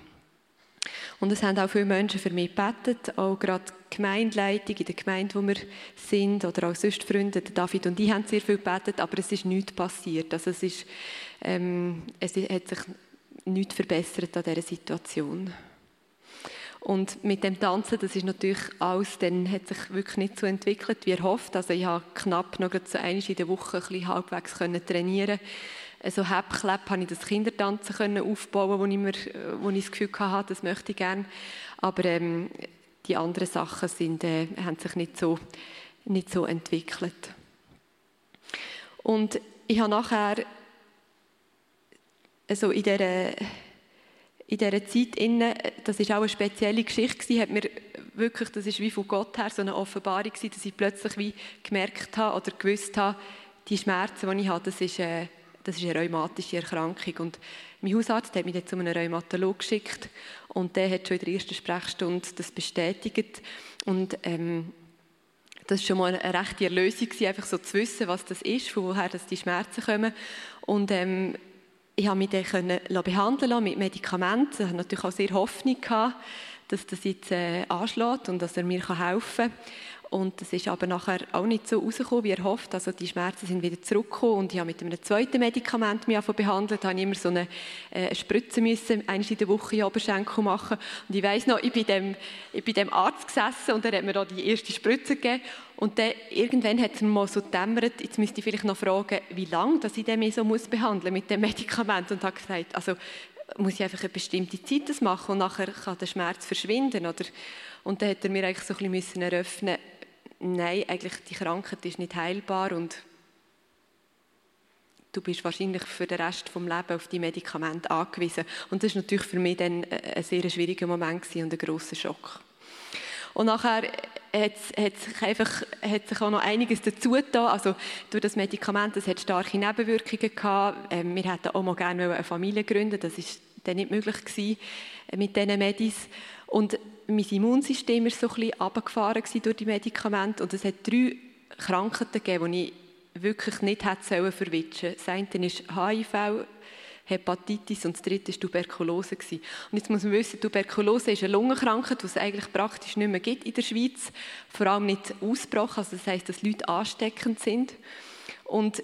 Und es haben auch viele Menschen für mich gebetet, auch gerade die Gemeindeleitung in der Gemeinde, wo wir sind, oder auch sonst Freunde, David und ich haben sehr viel gebetet, aber es ist nichts passiert. Also es, ist, ähm, es hat sich nichts verbessert an dieser Situation. Und mit dem Tanzen, das ist natürlich alles, dann hat sich wirklich nicht so entwickelt, wie erhofft. Also ich habe knapp noch so einmal in der Woche ein bisschen halbwegs können trainieren also Häppchleb habe ich das Kindertanzen können aufbauen, wo ich, mir, wo ich das Gefühl hatte, das möchte ich gerne. Aber ähm, die anderen Sachen sind, äh, haben sich nicht so, nicht so entwickelt. Und ich habe nachher also in dieser, in dieser Zeit, innen, das ist auch eine spezielle Geschichte, hat mir wirklich, das ist wie von Gott her so eine Offenbarung gewesen, dass ich plötzlich wie gemerkt habe oder gewusst habe, die Schmerzen, die ich habe, das ist, eine, das ist eine rheumatische Erkrankung. Und mein Hausarzt hat mich dann zu einem Rheumatologen geschickt und der hat schon in der ersten Sprechstunde das bestätigt. Und ähm, das war schon mal eine rechte Erlösung, einfach so zu wissen, was das ist, von woher das die Schmerzen kommen. Und ähm, ich habe mich dann können behandeln lassen mit Medikamenten. Ich hatte natürlich auch sehr Hoffnung, gehabt, dass das jetzt äh, anschlägt und dass er mir helfen kann. Und das ist aber nachher auch nicht so rausgekommen, wie er hofft. Also die Schmerzen sind wieder zurückgekommen und ich habe mit einem zweiten Medikament mich behandelt. Ich immer so eine, äh, Spritze müssen, einmal in der Woche in Oberschenkel machen. Und ich weiss noch, ich bin dem, ich bin dem Arzt gesessen und er hat mir da die erste Spritze gegeben. Und dann, irgendwann hat es mir mal so dämmert, jetzt müsste ich vielleicht noch fragen, wie lange dass ich den so muss behandeln mit dem Medikament. Und habe gesagt, also muss ich einfach eine bestimmte Zeit das machen und nachher kann der Schmerz verschwinden. Oder? Und dann hat er mir eigentlich so ein bisschen eröffnen nein, eigentlich die Krankheit ist nicht heilbar und du bist wahrscheinlich für den Rest des Lebens auf die Medikamente angewiesen. Und das war natürlich für mich dann ein sehr schwieriger Moment und ein grosser Schock. Und nachher hat, sich einfach, hat sich auch noch einiges dazu getan. Also durch das Medikament, das hat starke Nebenwirkungen gehabt. Ähm, wir hätten auch mal gerne eine Familie gründen das ist dann nicht möglich gewesen äh, mit diesen Medis. Und mein Immunsystem war so ein bisschen runtergefahren durch die Medikamente und es hat drei Krankheiten gegeben, die ich wirklich nicht hätte verwitschen sollen. Das eine ist HIV, Hepatitis und das dritte war Tuberkulose. Und jetzt muss man wissen, Tuberkulose ist eine Lungenkrankheit, die es eigentlich praktisch nicht mehr gibt in der Schweiz. Vor allem nicht ausgebrochen, also das heisst, dass Leute ansteckend sind. Und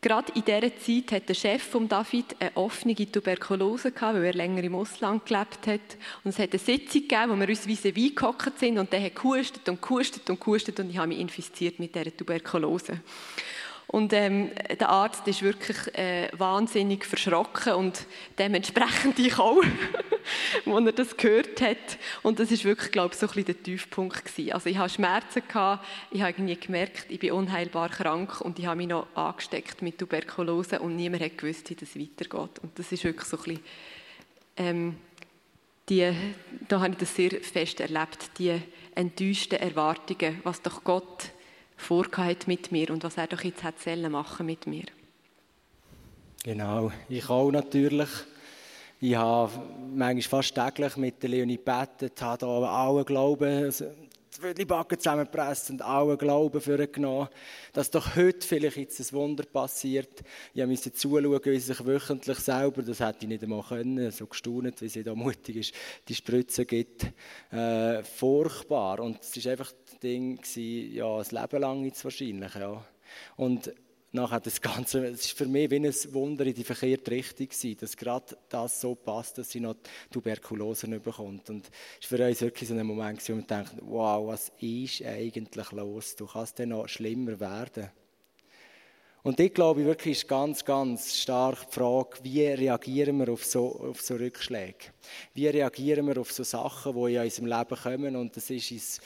Gerade in dieser Zeit hat der Chef von David eine offene Tuberkulose gehabt, weil er länger im Ausland gelebt hat. Und es hat eine Sitzung gegeben, wo wir uns wie wie gehockt sind und der hat gehustet und gehustet und gehustet und ich habe mich infiziert mit dieser Tuberkulose. Und ähm, der Arzt ist wirklich äh, wahnsinnig verschrocken und dementsprechend ich auch, als er das gehört hat. Und das ist wirklich, glaube ich, so ein bisschen der Tiefpunkt gewesen. Also ich hatte Schmerzen, gehabt, ich habe irgendwie gemerkt, ich bin unheilbar krank und ich habe mich noch angesteckt mit Tuberkulose und niemand hat gewusst, wie das weitergeht. Und das ist wirklich so ein bisschen, ähm, die, da habe ich das sehr fest erlebt, die enttäuschten Erwartungen, was doch Gott vorgehabt mit mir und was er doch jetzt hat machen mit mir. Genau, ich auch natürlich. Ich habe manchmal fast täglich mit der Leonie gebetet, habe da alle Glauben, also die Backen zusammengepresst und alle Glauben für genommen, dass doch heute vielleicht jetzt ein Wunder passiert. Ich musste zuschauen, wie sie sich wöchentlich selber, das hätte ich nicht einmal können, so gestaunt, wie sie da mutig ist, die Spritze gibt. Äh, furchtbar. Und es war einfach das Ding, ja, ein Leben lang jetzt wahrscheinlich, ja. Und nachher das Ganze, es ist für mich wie ein Wunder in die verkehrte Richtung gewesen, dass gerade das so passt, dass sie noch Tuberkulose bekommt. Und es war für uns wirklich so ein Moment, wo man denkt, wow, was ist eigentlich los? Du kannst dann noch schlimmer werden. Und ich glaube wirklich ist ganz, ganz stark die Frage, wie reagieren wir auf so, auf so Rückschläge? Wie reagieren wir auf so Sachen, die in unserem Leben kommen? Und das ist uns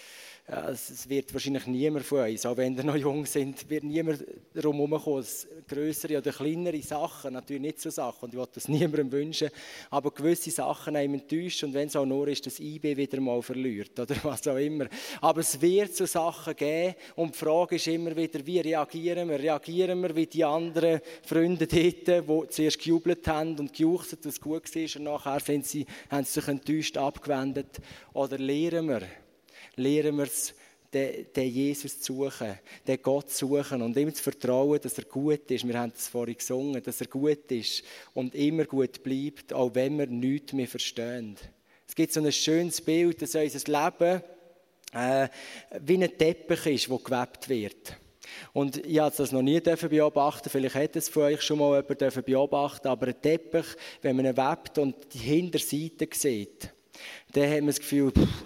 es wird wahrscheinlich niemand von uns, auch wenn wir noch jung sind, wird niemand darum herumkommen, größere oder kleinere Sachen, natürlich nicht so Sachen, und ich wollte das niemandem wünschen, aber gewisse Sachen einem enttäuscht und wenn es auch nur ist, dass IB wieder mal verliert oder was auch immer. Aber es wird so Sachen geben und die Frage ist immer wieder, wie reagieren wir? Reagieren wir wie die anderen Freunde dort, die zuerst gejubelt haben und gejuchzt, dass es gut war und nachher sind sie, haben sie sich enttäuscht abgewendet? Oder lehren wir? Lernen wir es, den, den, Jesus zu suchen, den Gott zu suchen und ihm zu vertrauen, dass er gut ist. Wir haben es vorhin gesungen, dass er gut ist und immer gut bleibt, auch wenn wir nichts mehr verstehen. Es gibt so ein schönes Bild, dass unser Leben äh, wie ein Teppich ist, der gewebt wird. Und ich habe das noch nie beobachten vielleicht hätte es von euch schon mal jemand beobachten aber ein Teppich, wenn man ihn webt und die Hinterseite sieht, dann hat man das Gefühl, pff,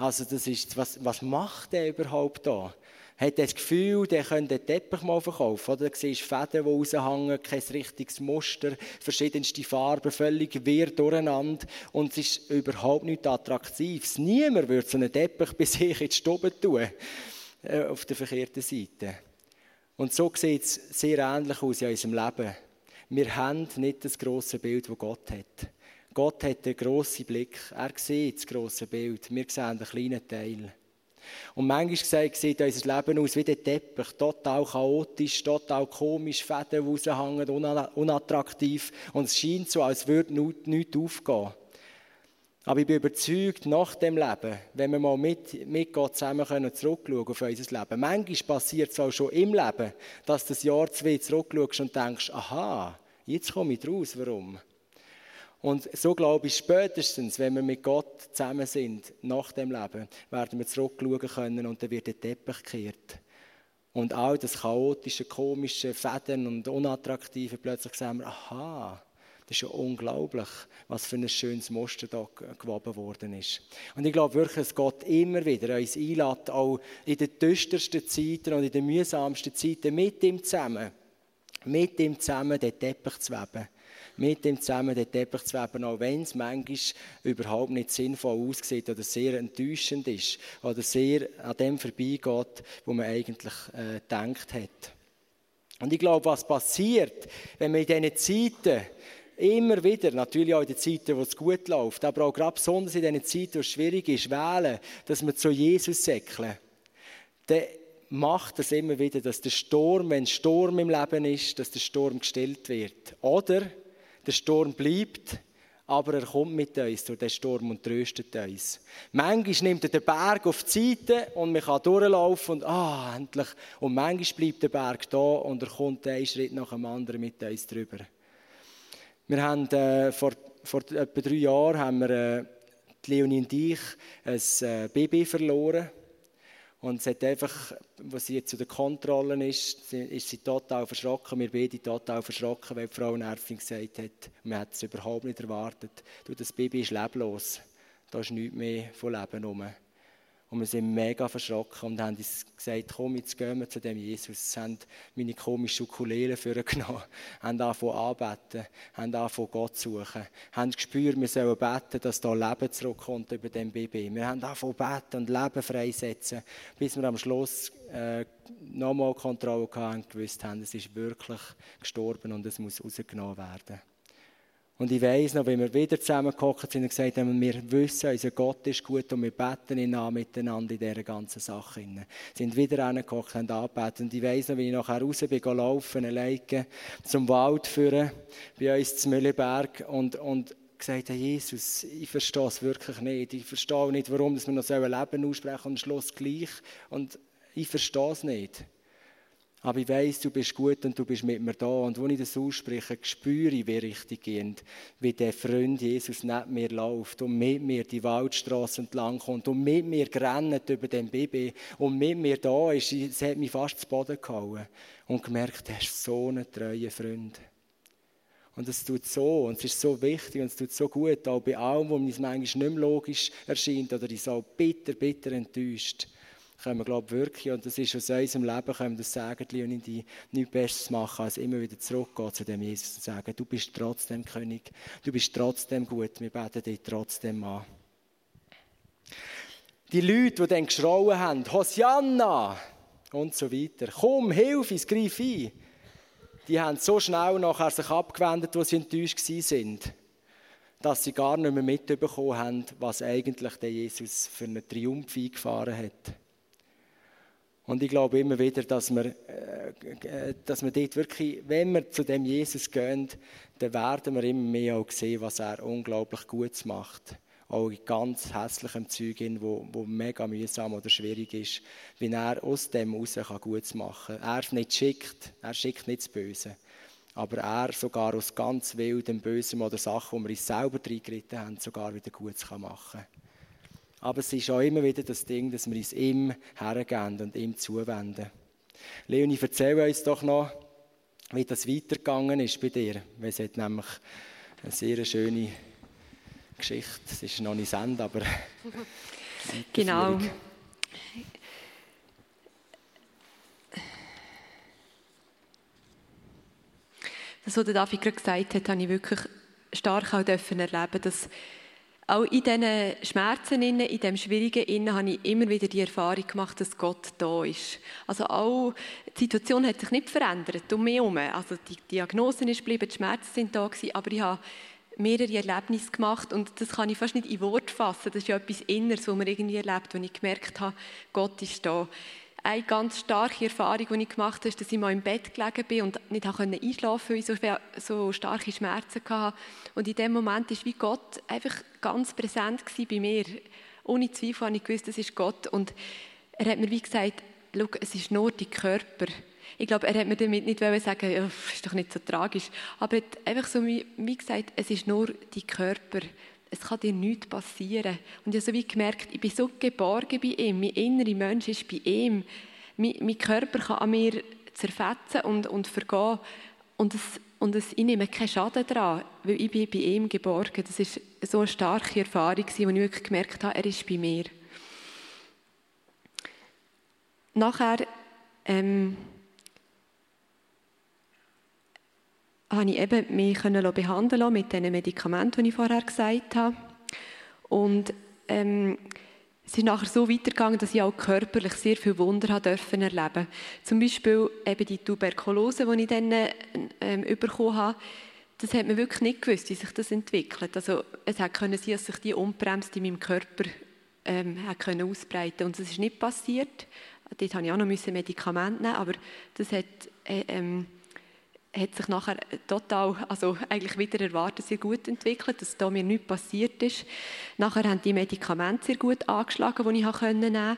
also das ist, was, was macht der überhaupt da? Hat er das Gefühl, der könnte den Teppich mal verkaufen? Oder du siehst Fäden, die raushängen, kein richtiges Muster, verschiedenste Farben, völlig wirr durcheinander. Und es ist überhaupt nicht attraktiv. Niemand würde so einen Teppich bei sich in die Stube tun, äh, auf der verkehrten Seite. Und so sieht es sehr ähnlich aus in unserem Leben. Wir haben nicht das grosse Bild, das Gott hat. Gott hat einen grossen Blick. Er sieht das grosse Bild. Wir sehen einen kleinen Teil. Und manchmal sieht unser Leben aus wie der Teppich. Total chaotisch, total komisch, Fäden raushängen, unattraktiv. Und es scheint so, als würde nichts aufgehen. Aber ich bin überzeugt, nach dem Leben, wenn wir mal mit, mit Gott zusammen können, zurückschauen auf unser Leben. Manchmal passiert es auch schon im Leben, dass du das Jahr zwei zurückschaust und denkst, aha, jetzt komme ich raus, warum? Und so glaube ich, spätestens, wenn wir mit Gott zusammen sind, nach dem Leben, werden wir zurückschauen können und dann wird der Teppich gekehrt. Und all das chaotische, komische, Fäden und unattraktive, plötzlich sehen wir, aha, das ist ja unglaublich, was für ein schönes Muster da gewoben worden ist. Und ich glaube wirklich, dass Gott immer wieder uns einlädt, auch in den düstersten Zeiten und in den mühsamsten Zeiten mit ihm zusammen, mit ihm zusammen den Teppich zu weben mit ihm zusammen den Teppich zu weben, auch wenn es manchmal überhaupt nicht sinnvoll aussieht oder sehr enttäuschend ist oder sehr an dem vorbeigeht, wo man eigentlich äh, gedacht hat. Und ich glaube, was passiert, wenn man in diesen Zeiten immer wieder, natürlich auch in den Zeiten, wo es gut läuft, aber auch gerade besonders in den Zeiten, wo es schwierig ist, wählen, dass wir zu Jesus säckeln, dann macht es immer wieder, dass der Sturm, wenn Sturm im Leben ist, dass der Sturm gestillt wird. Oder der Sturm bleibt, aber er kommt mit uns durch den Sturm und tröstet uns. Manchmal nimmt er den Berg auf die Seite und man kann durchlaufen und ah, endlich. Und manchmal bleibt der Berg da und er kommt einen Schritt nach dem anderen mit uns drüber. Wir haben äh, vor, vor etwa drei Jahren haben wir, äh, die Leonie und ich ein äh, Baby verloren. Und sie hat einfach, als sie jetzt zu den Kontrollen ist, ist sie total verschrocken. Wir beide total verschrocken, weil die Frauenärztin gesagt hat, man hat es überhaupt nicht erwartet. Du, das Baby ist leblos. Da ist nichts mehr von Leben herum. Und wir sind mega verschrocken und haben uns gesagt, komm, jetzt gehen wir zu dem Jesus. Sie haben meine komische Ukulele vorgenommen, haben angefangen anbeten, haben angefangen Gott zu suchen, haben gespürt, wir sollen beten, dass da Leben zurückkommt über dem Baby. Wir haben angefangen beten und Leben freisetzen, bis wir am Schluss äh, nochmal Kontrolle hatten und gewusst haben, es ist wirklich gestorben und es muss rausgenommen werden. Und ich weiss noch, wenn wir wieder zusammengekommen sind und gesagt haben, wir wissen, unser Gott ist gut und wir beten ihn an miteinander in dieser ganzen Sache. Wir sind wieder hingekocht und angebeten. Und ich weiss noch, wie ich nachher raus bin, laufen, alleine zum Wald führen, bei uns zum Mülleberg und, und gesagt habe, Jesus, ich verstehe es wirklich nicht. Ich verstehe nicht, warum wir noch Leben aussprechen und am Schluss gleich. Und ich verstehe es nicht. Aber ich weiß, du bist gut und du bist mit mir da. Und wenn ich das ausspreche, spüre ich, wie richtig geht, wie der Freund Jesus neben mir läuft und mit mir die Waldstraße entlang kommt und mit mir rennt über den Baby und mit mir da ist. Es hat mich fast zu Boden gehauen und gemerkt, er ist so ein treuer Freund. Und es tut so, und es ist so wichtig und es tut so gut, auch bei allem, wo mir manchmal nicht mehr logisch erscheint oder ich so bitter, bitter enttäuscht können wir, glaube ich, wirklich, und das ist aus unserem Leben, können wir das sagen, und die nichts Besseres machen, als immer wieder zurückgehen zu dem Jesus und sagen, du bist trotzdem König, du bist trotzdem gut, wir beten dich trotzdem an. Die Leute, die dann geschrauen haben, Hosianna! Und so weiter, komm, hilf uns, greif ein, die haben so schnell nachher sich abgewendet, wo sie enttäuscht sind, dass sie gar nicht mehr mitbekommen haben, was eigentlich der Jesus für einen Triumph eingefahren hat. Und ich glaube immer wieder, dass wir, äh, dass wir dort wirklich, wenn wir zu dem Jesus gehen, dann werden wir immer mehr auch sehen, was er unglaublich Gutes macht. Auch in ganz hässlichem Zeug, wo, wo mega mühsam oder schwierig ist, wie er aus dem heraus Gutes machen kann. Er nicht schickt, er schickt nicht das Böse. Aber er sogar aus ganz wildem Bösem oder Sachen, wo wir uns selber reingeritten haben, sogar wieder Gutes machen kann. Aber es ist auch immer wieder das Ding, dass wir uns ihm hergeben und ihm zuwenden. Leonie, erzähl uns doch noch, wie das weitergegangen ist bei dir. Es hat nämlich eine sehr schöne Geschichte. Es ist noch nicht Ende, aber. genau. Das, was David gerade gesagt hat, habe ich wirklich stark auch erleben dass auch in diesen Schmerzen, in diesem Schwierigen, innen, habe ich immer wieder die Erfahrung gemacht, dass Gott da ist. Also auch die Situation hat sich nicht verändert, um mich herum. Also die Diagnose ist geblieben, die Schmerzen sind da gewesen, aber ich habe mehrere Erlebnisse gemacht und das kann ich fast nicht in Wort fassen. Das ist ja etwas Inneres, was man irgendwie erlebt, wo ich gemerkt habe, Gott ist da eine ganz starke Erfahrung, die ich gemacht habe, ist, dass ich mal im Bett gelegen bin und nicht einschlafen konnte, weil ich so, starke Schmerzen hatte. Und in dem Moment war wie Gott einfach ganz präsent bei mir. Ohne Zweifel habe ich gewusst, das ist Gott. Und er hat mir wie gesagt, schau, es ist nur dein Körper. Ich glaube, er hat mir damit nicht sagen, ja, ist doch nicht so tragisch. Aber er hat einfach so wie gesagt, es ist nur dein Körper es kann dir nichts passieren. Und ich habe so wie gemerkt, ich bin so geborgen bei ihm, mein innerer Mensch ist bei ihm. Mein, mein Körper kann an mir zerfetzen und, und vergehen. Und, es, und es, ich nehme keinen Schaden daran, weil ich bin bei ihm geborgen. Das ist so eine starke Erfahrung, wo ich wirklich gemerkt habe, er ist bei mir. Nachher ähm, habe ich eben mich behandeln lassen mit den Medikamenten, die ich vorher gesagt habe. Und ähm, es ist nachher so weitergegangen, dass ich auch körperlich sehr viele Wunder erleben Zum Beispiel eben die Tuberkulose, die ich dann ähm, bekommen habe. Das hat man wirklich nicht gewusst, wie sich das entwickelt. Also es hätte können sein, dass sich die unbremst in meinem Körper ähm, können ausbreiten Und das ist nicht passiert. Dort musste ich auch noch Medikamente nehmen, aber das hat... Äh, ähm, hat sich nachher total, also eigentlich wieder erwartet, sehr gut entwickelt, dass da mir nichts passiert ist. Nachher haben die Medikamente sehr gut angeschlagen, die ich nehmen konnte.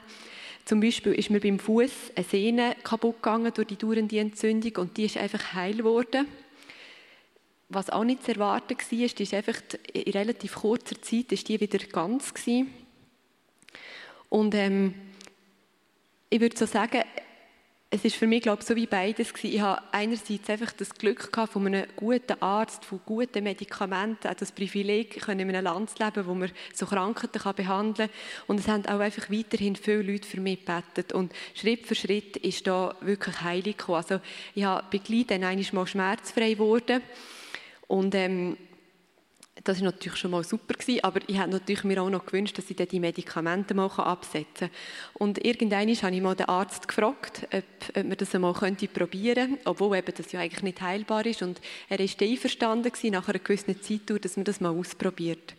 Zum Beispiel ist mir beim Fuß eine Sehne kaputt gegangen durch die dauernde Entzündung und die ist einfach heil geworden. Was auch nicht zu erwarten war, ist, die ist einfach in relativ kurzer Zeit ist die wieder ganz gewesen. Und ähm, ich würde so sagen, es ist für mich, glaube ich, so wie beides gewesen. Ich habe einerseits einfach das Glück gehabt von einem guten Arzt, von guten Medikamenten, auch das Privileg, in einem Land zu leben, wo man so Krankheiten behandeln kann. Und es haben auch einfach weiterhin viele Leute für mich gebetet. Und Schritt für Schritt ist da wirklich heilig gekommen. Also ich habe bei Glied dann einmal schmerzfrei geworden. Und ähm, das war natürlich schon mal super, gewesen, aber ich hätte natürlich mir auch noch gewünscht, dass ich dann die Medikamente mal absetzen kann. Und irgendwann habe ich mal den Arzt gefragt, ob, ob man das einmal könnte probieren könnte, obwohl eben das ja eigentlich nicht heilbar ist. Und er war einverstanden gewesen, nach einer gewissen Zeit, dass man das mal ausprobiert.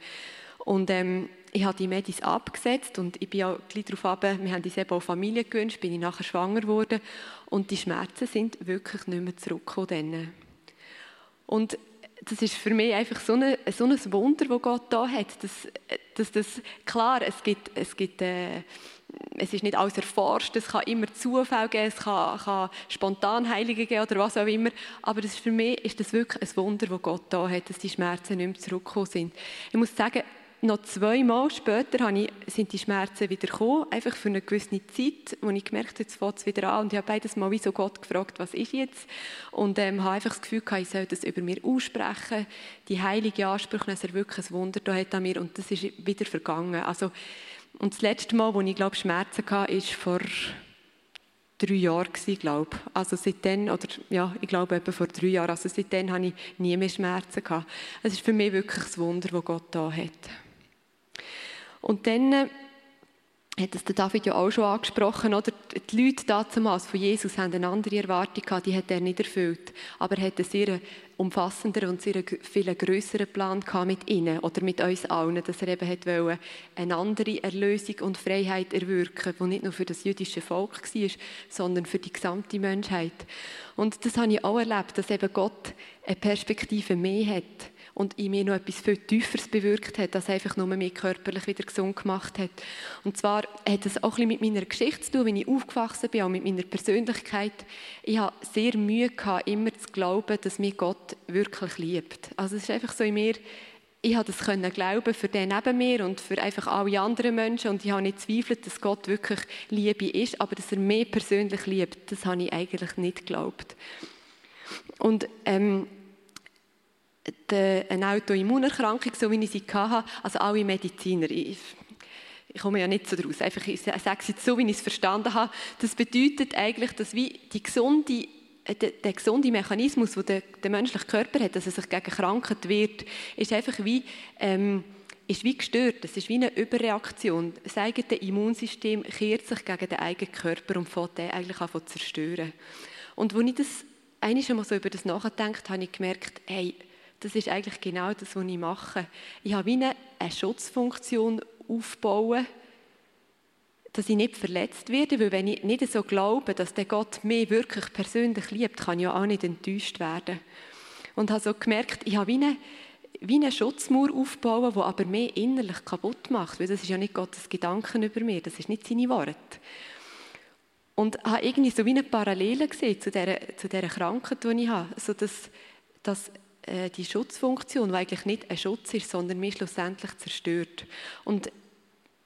Und ähm, ich habe die Medis abgesetzt und ich bin auch gleich darauf ab, wir haben uns eben auch Familie gewünscht, bin ich nachher schwanger geworden und die Schmerzen sind wirklich nicht mehr zurückgekommen. Und das ist für mich einfach so, eine, so ein Wunder, das Gott da hat. Dass, dass das, klar, es gibt, es gibt äh, es ist nicht alles erforscht, es kann immer Zufall geben, es kann, kann Spontanheilungen geben oder was auch immer, aber das ist für mich ist das wirklich ein Wunder, das Gott da hat, dass die Schmerzen nicht mehr zurückgekommen sind. Ich muss sagen, noch zweimal später ich, sind die Schmerzen wieder gekommen, einfach für eine gewisse Zeit, wo ich gemerkt habe, jetzt fängt es wieder an. Und ich habe beides Mal wie so Gott gefragt, was ist jetzt? Und ähm, habe einfach das Gefühl gehabt, ich soll das über mir aussprechen, die heilige Ansprüche, dass er wirklich ein Wunder da hat an mir. Und das ist wieder vergangen. Also, und das letzte Mal, wo ich glaube Schmerzen hatte, ist vor drei Jahren glaube Also seitdem, oder ja, ich glaube etwa vor drei Jahren, also seitdem habe ich nie mehr Schmerzen. Es ist für mich wirklich ein Wunder, das Gott da hat. Und dann äh, hat es der David ja auch schon angesprochen, oder? Die Leute damals von Jesus haben eine andere Erwartung gehabt, die hat er nicht erfüllt. Aber er hat einen sehr umfassenderen und sehr viel größeren Plan gehabt mit ihnen oder mit uns allen, dass er eben hat wollen, eine andere Erlösung und Freiheit erwirken, die nicht nur für das jüdische Volk war, sondern für die gesamte Menschheit. Und das habe ich auch erlebt, dass eben Gott eine Perspektive mehr hat und in mir noch etwas viel Tieferes bewirkt hat, als einfach nur mich körperlich wieder gesund gemacht hat. Und zwar hat es auch bisschen mit meiner Geschichte zu tun, wie ich aufgewachsen bin, auch mit meiner Persönlichkeit. Ich habe sehr Mühe gehabt, immer zu glauben, dass mich Gott wirklich liebt. Also es ist einfach so in mir, ich habe das können glauben für den neben mir und für einfach alle anderen Menschen und ich habe nicht zweifelt, dass Gott wirklich Liebe ist, aber dass er mich persönlich liebt, das habe ich eigentlich nicht geglaubt. Und ähm, eine Autoimmunerkrankung, so wie ich sie hatte, also alle Mediziner, ich, komme ja nicht so daraus, einfach, ich sage es so, wie ich es verstanden habe, das bedeutet eigentlich, dass wie die gesunde äh, der, der gesunde Mechanismus, den der, der menschliche Körper hat, dass er sich gegen Krankheit wehrt, ist einfach wie, ähm, ist wie gestört. Das ist wie eine Überreaktion. Das eigene Immunsystem kehrt sich gegen den eigenen Körper und fängt den eigentlich an zu zerstören. Und als ich das einmal so über das nachgedacht habe, habe ich gemerkt, hey, das ist eigentlich genau das, was ich mache. Ich habe eine, eine Schutzfunktion aufbauen, dass ich nicht verletzt werde, weil wenn ich nicht so glaube, dass der Gott mich wirklich persönlich liebt, kann ich ja auch nicht enttäuscht werden. Und habe so gemerkt, ich habe wie eine, wie eine Schutzmauer aufbauen, die aber mehr innerlich kaputt macht, weil das ist ja nicht Gottes Gedanken über mir, das ist nicht seine Worte. Und habe irgendwie so wie eine Parallele gesehen zu dieser, zu dieser Krankheit, die ich habe, so dass, dass äh, die Schutzfunktion, die eigentlich nicht ein Schutz ist, sondern mich schlussendlich zerstört. Und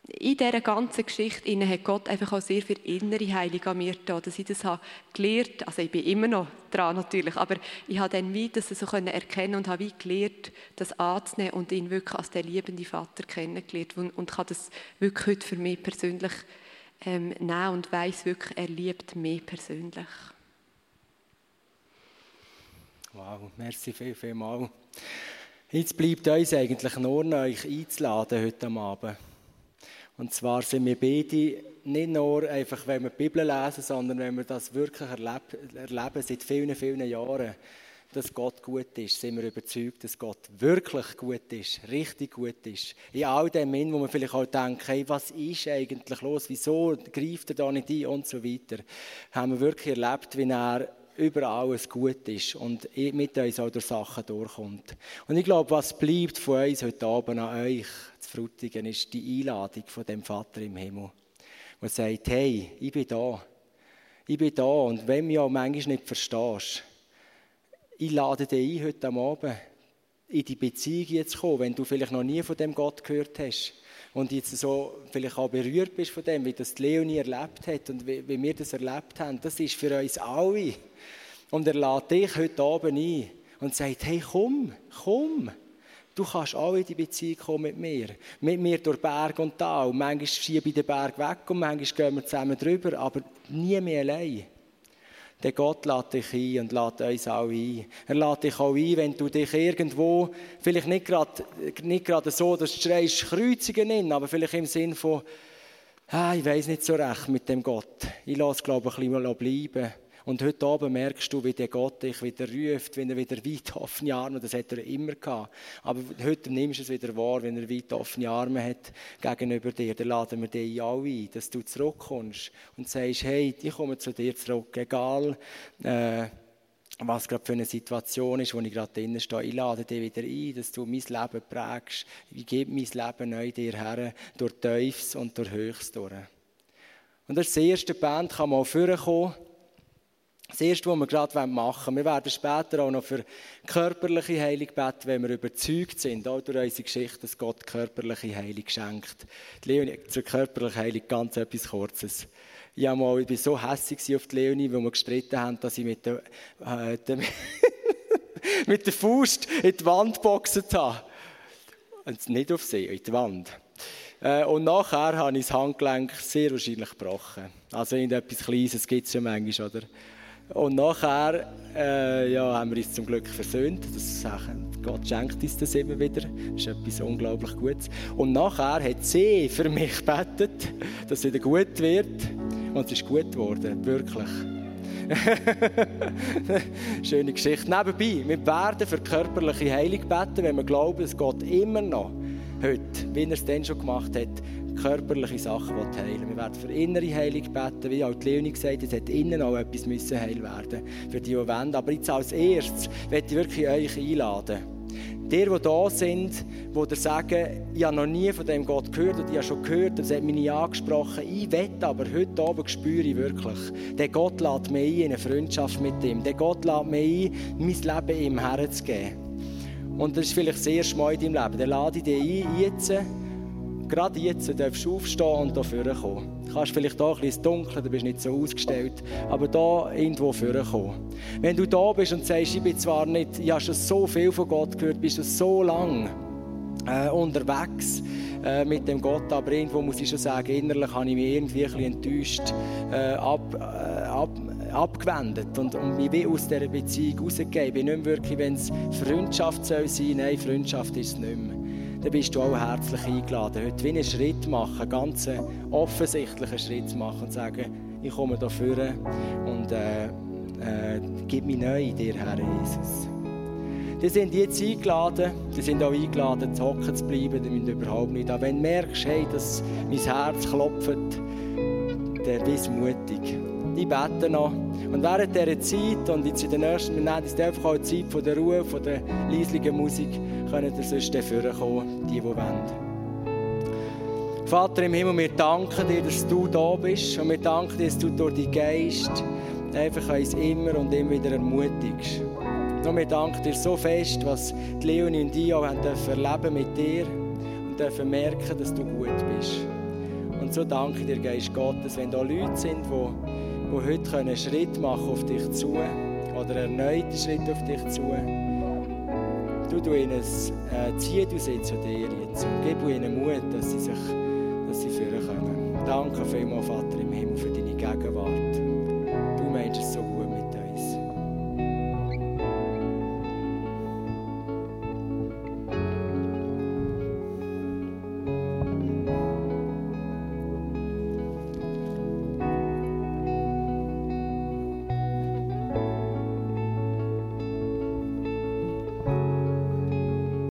in dieser ganzen Geschichte hat Gott einfach auch sehr viel innere Heilung an mir getan, dass ich das habe gelernt, also ich bin immer noch dran natürlich, aber ich habe dann wie das so erkennen und habe wie gelernt, das anzunehmen und ihn wirklich als der liebende Vater kennengelernt und, und kann das wirklich heute für mich persönlich ähm, nehmen und weiß wirklich, er liebt mich persönlich. Wow, merci viel, viel mal. Jetzt bleibt uns eigentlich nur noch euch einzuladen heute Abend. Und zwar sind wir beide nicht nur einfach, wenn wir die Bibel lesen, sondern wenn wir das wirklich erleben, seit vielen, vielen Jahren, dass Gott gut ist, sind wir überzeugt, dass Gott wirklich gut ist, richtig gut ist. In all dem Sinn, wo man vielleicht auch denkt, hey, was ist eigentlich los, wieso greift er da nicht ein und so weiter, haben wir wirklich erlebt, wie er überall alles gut ist und mit uns auch durch Sachen durchkommt. Und ich glaube, was bleibt von uns heute Abend an euch zu Frutigen, ist die Einladung von dem Vater im Himmel, der sagt, hey, ich bin da. Ich bin da und wenn du mich auch manchmal nicht verstehst, ich lade dich ein, heute Abend in die Beziehung jetzt kommen, wenn du vielleicht noch nie von dem Gott gehört hast und jetzt so vielleicht auch berührt bist von dem, wie das Leonie erlebt hat und wie, wie wir das erlebt haben, das ist für uns alle und er lädt dich heute Abend ein und sagt, hey, komm, komm. Du kannst auch in die Beziehung kommen mit mir. Mit mir durch Berg und Tal. Manchmal schiebe ich den Berg weg und manchmal gehen wir zusammen drüber, aber nie mehr allein. Der Gott lädt dich ein und lädt uns auch ein. Er lädt dich auch ein, wenn du dich irgendwo, vielleicht nicht gerade, nicht gerade so, dass du schreist, kreuzigen ihn, aber vielleicht im Sinn von, ah, ich weiß nicht so recht mit dem Gott. Ich lasse es, glaube ich, ein bisschen bleiben. Und heute Abend merkst du, wie der Gott dich wieder ruft, wenn er wieder weit offene Arme, das hat er immer gehabt. Aber heute nimmst du es wieder wahr, wenn er weit offene Arme hat gegenüber dir. Dann laden wir dich auch ein, dass du zurückkommst und sagst, hey, ich komme zu dir zurück, egal, äh, was gerade für eine Situation ist, wo ich gerade drinnen stehe. Ich lade dich wieder ein, dass du mein Leben prägst. Ich gebe mein Leben neu dir her, durch Teufels und durch Höchst. Und das erste Band kann mal vorkommen. Das Erste, was wir gerade machen wollen, wir werden später auch noch für körperliche Heilung beten, wenn wir überzeugt sind, auch durch unsere Geschichte, dass Gott körperliche Heilung schenkt. Die Leonie, zur körperlichen Heilung ganz etwas Kurzes. Ich, mal, ich war so hässlich auf die Leonie, weil wir gestritten haben, dass ich mit der, äh, der mit der Faust in die Wand geboxt habe. Und nicht auf sie, in die Wand. Äh, und nachher habe ich das Handgelenk sehr wahrscheinlich gebrochen. Also irgendetwas Kleines gibt es ja manchmal, oder? Und nachher äh, ja, haben wir uns zum Glück versöhnt. Das, Gott schenkt uns das immer wieder. Das ist etwas unglaublich Gutes. Und nachher hat sie für mich gebetet, dass es wieder gut wird. Und es ist gut geworden, wirklich. Schöne Geschichte. Nebenbei, wir werden für körperliche Heilung beten, wenn wir glauben, dass Gott immer noch heute, wie er es dann schon gemacht hat, körperliche Sachen heilen Wir werden für innere Heilung beten, wie auch die Leonie gesagt hat, es hat innen auch etwas müssen heil werden für die, die wollen. Aber jetzt als erstes möchte ich wirklich euch einladen. Die, die da sind, die sagen, ich habe noch nie von dem Gott gehört und ich habe schon gehört, das hat mich nie angesprochen. Ich wette aber heute Abend spüre ich wirklich, der Gott lädt mich ein in eine Freundschaft mit ihm. Der Gott lädt mich ein, mein Leben ihm herzugeben. Und das ist vielleicht das erste Mal in deinem Leben. Lade ich dich ein, jetzt gerade jetzt darfst du aufstehen und hier vorkommen. Du kannst vielleicht hier ein bisschen dunkel, du bist nicht so ausgestellt, aber hier irgendwo vorkommen. Wenn du da bist und sagst, ich bin zwar nicht, ich habe schon so viel von Gott gehört, bist du so lange äh, unterwegs äh, mit dem Gott, aber irgendwo muss ich schon sagen, innerlich habe ich mich irgendwie ein bisschen enttäuscht äh, ab, äh, ab, abgewendet und, und mich wie aus dieser Beziehung rausgegeben. Ich bin nicht mehr wirklich, wenn es Freundschaft soll sein, nein, Freundschaft ist es nicht mehr dann bist du auch herzlich eingeladen, heute wie einen Schritt machen, einen ganz offensichtlichen Schritt zu machen und zu sagen, ich komme hier vorne und äh, äh, gib mich neu dir, Herr Jesus. Die sind jetzt eingeladen, die sind auch eingeladen, zu hocken zu bleiben, die müssen überhaupt nicht. Aber wenn du merkst, hey, dass mein Herz klopft, dann bist mutig. Ich bete noch. Und während dieser Zeit und jetzt in der nächsten, nennen es einfach auch die Zeit von der Ruhe, von der leislichen Musik, können ihr sonst dafür kommen, die, die wollen. Vater im Himmel, wir danken dir, dass du da bist und wir danken dir, dass du durch deinen Geist einfach uns immer und immer wieder ermutigst. Und wir danken dir so fest, was die Leonie und ich auch erleben mit dir und dürfen merken, dass du gut bist. Und so danke dir, Geist Gottes, wenn da Leute sind, die, die heute einen Schritt machen auf dich zu oder erneut einen Schritt auf dich zu du, du ihnen äh, zieh du sie zu dir jetzt und gib ihnen Mut, dass sie sich, dass sie führen können. Danke vielmals, Vater im Himmel, für deine Gegenwart. Du meinst es so gut.